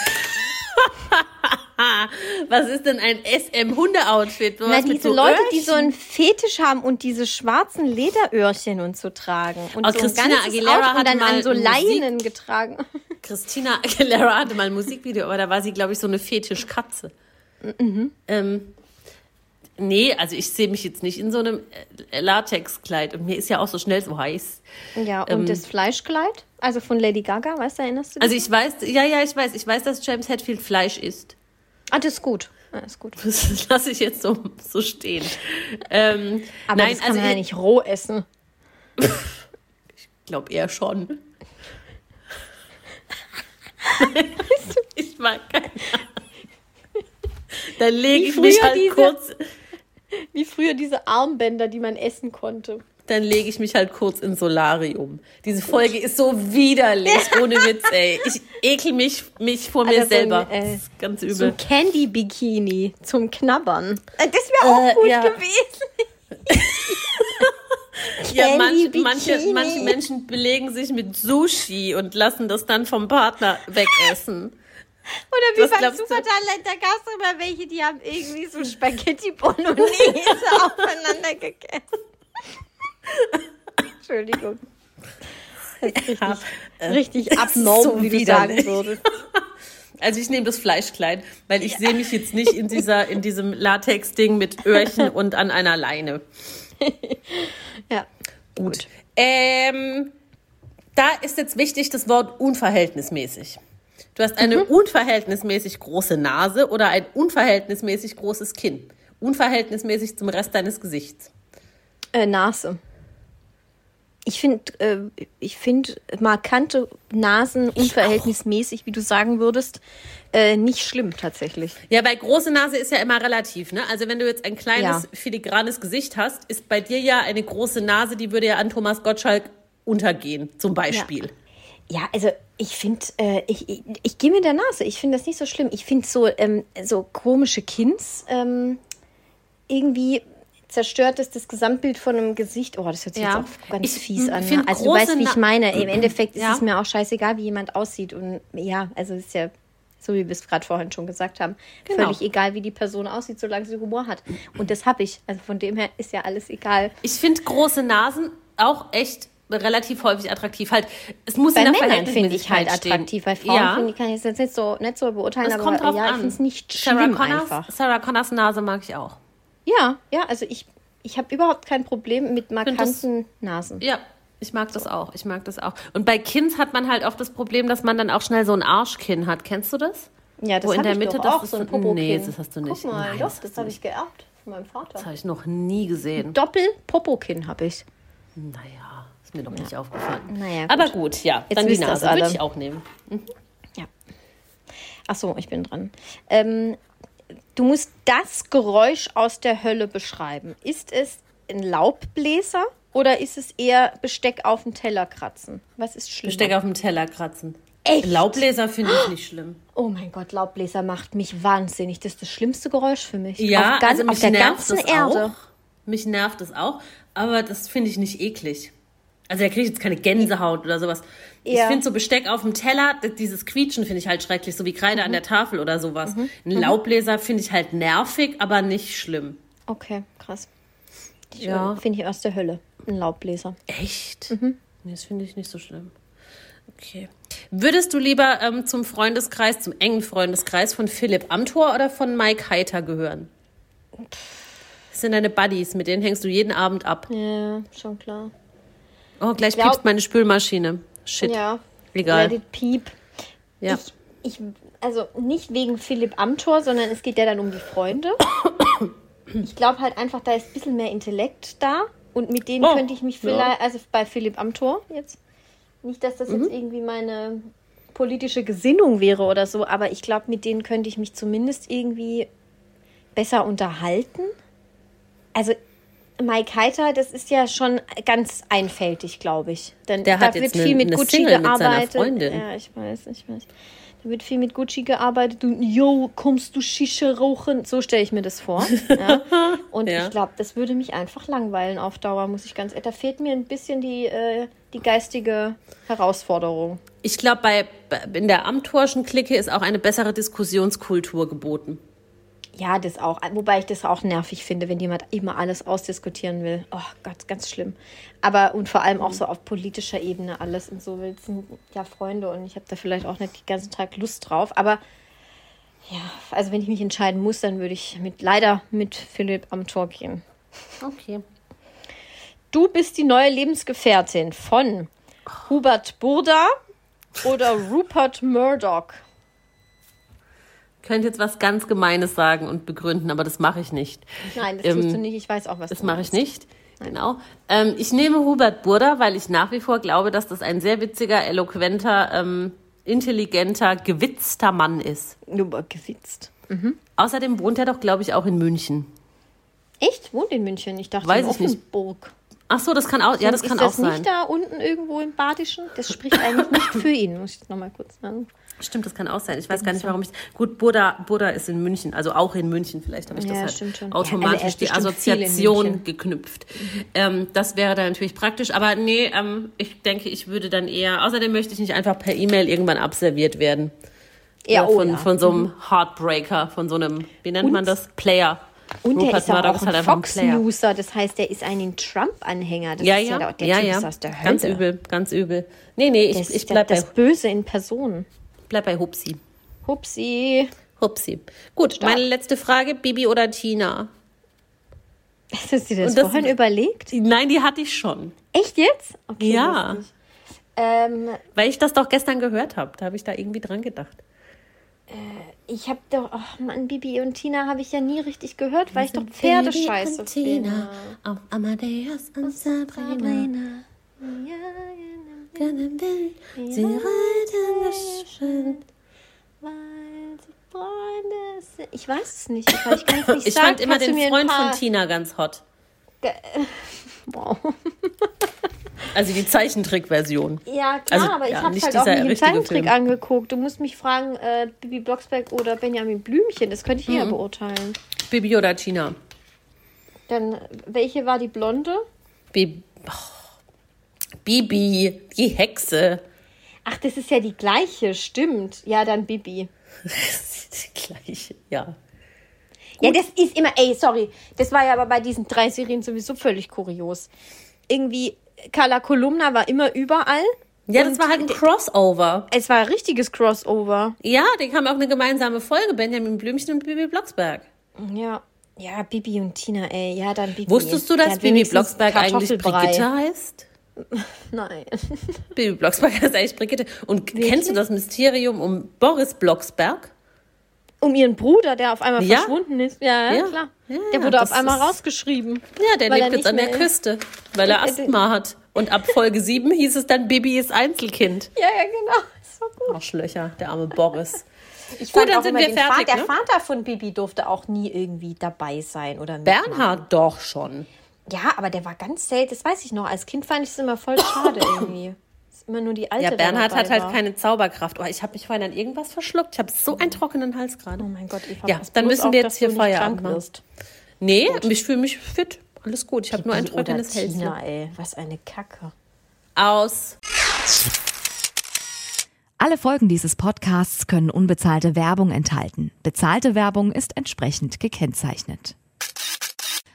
[laughs] Was ist denn ein SM-Hunde-Outfit? Na, diese so Leute, die Öhrchen? so einen Fetisch haben und diese schwarzen Lederöhrchen und so tragen. Und Oh, so Christina Aguilera hatte dann mal an so Musik- Leinen getragen. [laughs] Christina Aguilera hatte mal ein Musikvideo, aber da war sie, glaube ich, so eine Fetischkatze. Mhm. Ähm, nee, also ich sehe mich jetzt nicht in so einem äh, Latexkleid. Und mir ist ja auch so schnell so heiß. Ja, und das Fleischkleid, also von Lady Gaga, weißt du, erinnerst du dich? Also ich weiß, ja, ja, ich weiß, ich weiß, dass James Hetfield Fleisch isst. Ah, das ist gut. Ist gut. [laughs] Das lasse ich jetzt so, so stehen. Ähm, Aber nein, das kann also man ja ich nicht roh essen. [laughs] glaube eher schon. [laughs] ich mag keine. Dann lege ich mich halt diese- kurz, Wie früher diese Armbänder, die man essen konnte. Dann lege ich mich halt kurz ins Solarium. Diese Folge ist so widerlich, [laughs] ohne Witz, ey. Ich ekel mich, mich vor mir Also so ein, selber. äh, das ist ganz So übel. ein Candy-Bikini zum Knabbern. Äh, Das wäre auch Äh, gut ja. gewesen. [laughs] Ja, manche, manche, Bikini. manche Menschen belegen sich mit Sushi und lassen das dann vom Partner wegessen. Oder wie Was beim? Supertalent, da gab es immer welche, die haben irgendwie so Spaghetti Bolognese [laughs] aufeinander gegessen. [laughs] Entschuldigung. Richtig, richtig abnorm, so wie du sagen würdest. [laughs] Also ich nehme das Fleischkleid, weil ich sehe mich jetzt nicht in dieser, in diesem Latex-Ding mit Öhrchen [laughs] und an einer Leine. Ja. Gut. Ähm, da ist jetzt wichtig das Wort unverhältnismäßig. Du hast eine unverhältnismäßig große Nase oder ein unverhältnismäßig großes Kinn. Unverhältnismäßig zum Rest deines Gesichts. Äh, Nase. Ich finde äh, ich find markante Nasen unverhältnismäßig, wie du sagen würdest, äh, nicht schlimm tatsächlich. Ja, bei große Nase ist ja immer relativ, ne? Also wenn du jetzt ein kleines, Ja. filigranes Gesicht hast, ist bei dir ja eine große Nase, die würde ja an Thomas Gottschalk untergehen, zum Beispiel. Ja, also ich finde, äh, ich, ich, ich gehe mit der Nase. Ich finde das nicht so schlimm. Ich finde so, ähm, so komische Kinns ähm, irgendwie zerstört es das Gesamtbild von einem Gesicht. Oh, das hört sich Ja. jetzt auch ganz Ich fies an. Ne? Also du weißt, wie ich meine. Im Endeffekt ist Ja. es mir auch scheißegal, wie jemand aussieht. Und ja, also es ist ja so, wie wir es gerade vorhin schon gesagt haben, Genau. völlig egal, wie die Person aussieht, solange sie Humor hat. Und das habe ich. Also von dem her ist ja alles egal. Ich finde große Nasen auch echt relativ häufig attraktiv. Halt, es muss Bei in der Männern finde ich halt stehen. attraktiv. Bei Frauen ja, finde ich, kann ich es jetzt nicht so, nicht so beurteilen, es aber kommt drauf ja, ich an. finde es nicht Sarah schlimm Connors, einfach. Sarah Connors Nase mag ich auch. Ja, ja, also ich, ich habe überhaupt kein Problem mit das- markanten Nasen. Ja, ich mag das auch. Ich mag das auch. Und bei Kinds hat man halt auch das Problem, dass man dann auch schnell so ein Arschkinn hat. Kennst du das? Ja, das Wo in der ich Mitte doch das auch, ist so ein so- Popokin. Nee, das hast du nicht. Guck mal, Nein, doch, das das, habe ich geerbt von meinem Vater. Das habe ich noch nie gesehen. Doppel-Popokin habe ich. Naja, ist mir doch nicht aufgefallen. Naja, gut. Aber gut, ja. Jetzt dann die Nase würde ich auch nehmen. Ja. Ach so, ich bin dran. Ähm, du musst das Geräusch aus der Hölle beschreiben. Ist es ein Laubbläser oder ist es eher Besteck auf den Teller kratzen? Was ist schlimmer? Besteck auf dem Teller kratzen. Echt? Laubbläser finde ich [gasps] nicht schlimm. Oh mein Gott, Laubbläser macht mich wahnsinnig. Das ist das schlimmste Geräusch für mich. Ja, auf, ganz, also mich auf der nervt ganzen das Erde. auch. Mich nervt es auch, aber das finde ich nicht eklig. Also da kriege ich jetzt keine Gänsehaut oder sowas. Ich Ja. finde so Besteck auf dem Teller, dieses Quietschen finde ich halt schrecklich, so wie Kreide Mhm. an der Tafel oder sowas. Ein Laubbläser finde ich halt nervig, aber nicht schlimm. Okay, krass. Ich, Ja. äh, Finde ich aus der Hölle. Ein Laubbläser. Echt? Nee, das finde ich nicht so schlimm. Okay. Würdest du lieber ähm, zum Freundeskreis, zum engen Freundeskreis von Philipp Amthor oder von Mike Heiter gehören? Das sind deine Buddies, mit denen hängst du jeden Abend ab. Ja, schon klar. Oh, gleich glaub- piepst meine Spülmaschine. Shit. Ja. Egal. Let it peep. Ja. Ich, ich, also nicht wegen Philipp Amthor, sondern es geht ja dann um die Freunde. [coughs] Ich glaube halt einfach, da ist ein bisschen mehr Intellekt da. Und mit denen Oh, könnte ich mich ja. vielleicht, also bei Philipp Amthor jetzt, nicht, dass das Mhm. jetzt irgendwie meine politische Gesinnung wäre oder so, aber ich glaube, mit denen könnte ich mich zumindest irgendwie besser unterhalten. Also Mike Heiter, das ist ja schon ganz einfältig, glaube ich. Denn Der da hat wird viel eine- mit eine Gucci Single gearbeitet. Freundin. Ja, ich weiß, ich weiß. Da wird viel mit Gucci gearbeitet und yo, kommst du Shisha rauchen? So stelle ich mir das vor. Ja. [laughs] Und Ja. ich glaube, das würde mich einfach langweilen auf Dauer, muss ich ganz ehrlich. Da fehlt mir ein bisschen die, äh, die geistige Herausforderung. Ich glaube, bei, bei- in der Amthorschen Clique ist auch eine bessere Diskussionskultur geboten. Ja, das auch. Wobei ich das auch nervig finde, wenn jemand immer alles ausdiskutieren will. Oh Gott, ganz schlimm. Aber und vor allem auch so auf politischer Ebene alles und so. Wir sind ja Freunde und ich habe da vielleicht auch nicht den ganzen Tag Lust drauf. Aber ja, also wenn ich mich entscheiden muss, dann würde ich mit leider mit Philipp am Tor gehen. Okay. Du bist die neue Lebensgefährtin von Hubert Burda oder Rupert Murdoch. Könnte jetzt was ganz Gemeines sagen und begründen, aber das mache ich nicht. Nein, das Ähm, tust du nicht. Ich weiß auch, was Das du mache ich nicht. Genau. Ähm, ich nehme Hubert Burda, weil ich nach wie vor glaube, dass das ein sehr witziger, eloquenter, ähm, intelligenter, gewitzter Mann ist. Nur gewitzt. Außerdem wohnt er doch, glaube ich, auch in München. Echt? Wohnt in München? Ich dachte Weiß in ich nicht. Ach so, das kann auch, ja, das ist kann das auch sein. nicht da unten irgendwo im Badischen? Das spricht eigentlich nicht für ihn, muss ich nochmal kurz sagen. Stimmt, das kann auch sein. Ich weiß gar nicht, warum ich. Gut, Buddha, Buddha ist in München, also auch in München. Vielleicht habe ich Ja, das stimmt schon. halt Ja, automatisch ist die Assoziation geknüpft. Ähm, das wäre dann natürlich praktisch. Aber nee, ähm, ich denke, ich würde dann eher. Außerdem möchte ich nicht einfach per E-Mail irgendwann abserviert werden. Ja, Oder oh von, ja. von so einem Heartbreaker, von so einem, wie nennt Und- man das? Player. Und der Rupert ist aber Murdoch auch ist ein. Fox-Newser, das heißt, der ist ein Trump-Anhänger. Das Ja, ist ja, der, der ja, ja. ist aus der Hölle. Ganz übel, ganz übel. Nee, nee, Das ich, ist ich bleib, das bei, Böse in Person. bleib bei Hupsi. Hupsi. Hupsi. Gut, Stark. meine letzte Frage, Bibi oder Tina? Hast du dir das, Und das- vorhin überlegt? Nein, die hatte ich schon. Echt jetzt? Okay, Ja. Ähm, Weil ich das doch gestern gehört habe. Da habe ich da irgendwie dran gedacht. Ich habe doch, oh Mann, Bibi und Tina habe ich ja nie richtig gehört, weil ich doch Pferdescheiße finde. Auf Amadeus und Sabrina. Ja, sie reiten geschwind. weil sie Freunde sind. Ich weiß es nicht, ich kann es nicht [laughs] Ich sagen. fand immer den Freund von Tina ganz hot. [laughs] Wow. Also die Zeichentrickversion. Ja, klar, Also, aber ich ja, habe nicht halt auch nicht im Zeichentrick Film. angeguckt. Du musst mich fragen, äh, Bibi Blocksberg oder Benjamin Blümchen. Das könnte ich Mhm. eher beurteilen. Bibi oder Tina? Dann, welche war die Blonde? Bibi. Bibi, die Hexe. Ach, das ist ja die gleiche, stimmt. Ja, dann Bibi. [laughs] die gleiche, ja. Ja, das ist immer, ey, sorry. Das war ja aber bei diesen drei Serien sowieso völlig kurios. Irgendwie, Carla Kolumna war immer überall. Ja, das war halt ein Crossover. Es war ein richtiges Crossover. Ja, die haben auch eine gemeinsame Folge, Benjamin Blümchen und Bibi Blocksberg. Ja. Ja, Bibi und Tina, ey. Ja, dann Bibi. Wusstest du, dass Bibi Blocksberg eigentlich. Brigitte heißt? [laughs] Nein. Bibi Blocksberg heißt eigentlich Brigitte. Und kennst du das Mysterium um Boris Blocksberg? Um ihren Bruder, der auf einmal Ja. verschwunden ist. Ja, Ja. klar. Ja, der wurde auf einmal rausgeschrieben. Ja, der er lebt jetzt an der mehr- Küste, weil er Asthma hat. Und ab Folge 7 hieß es dann, Bibi ist Einzelkind. Ja, ja, genau. So gut. Arschlöcher, der arme Boris. Ich Gut, fand dann sind immer wir fertig, Vater, ne? Der Vater von Bibi durfte auch nie irgendwie dabei sein oder mitmachen. Bernhard doch schon. Ja, aber der war ganz selten. Das weiß ich noch. Als Kind fand ich es immer voll schade [coughs] irgendwie. Immer nur die alte. Ja, Bernhard dabei hat halt war. keine Zauberkraft. Oh, ich habe mich vorhin an irgendwas verschluckt. Ich habe so einen trockenen Hals gerade. Oh mein Gott, Eva. Ja, dann müssen auf, wir jetzt hier Feierabend machen. wirst. Nee, ich fühle mich fit. Alles gut. Ich habe nur ein trockenes Hälschen. Tina, ey. Was eine Kacke. Aus. Alle Folgen dieses Podcasts können unbezahlte Werbung enthalten. Bezahlte Werbung ist entsprechend gekennzeichnet.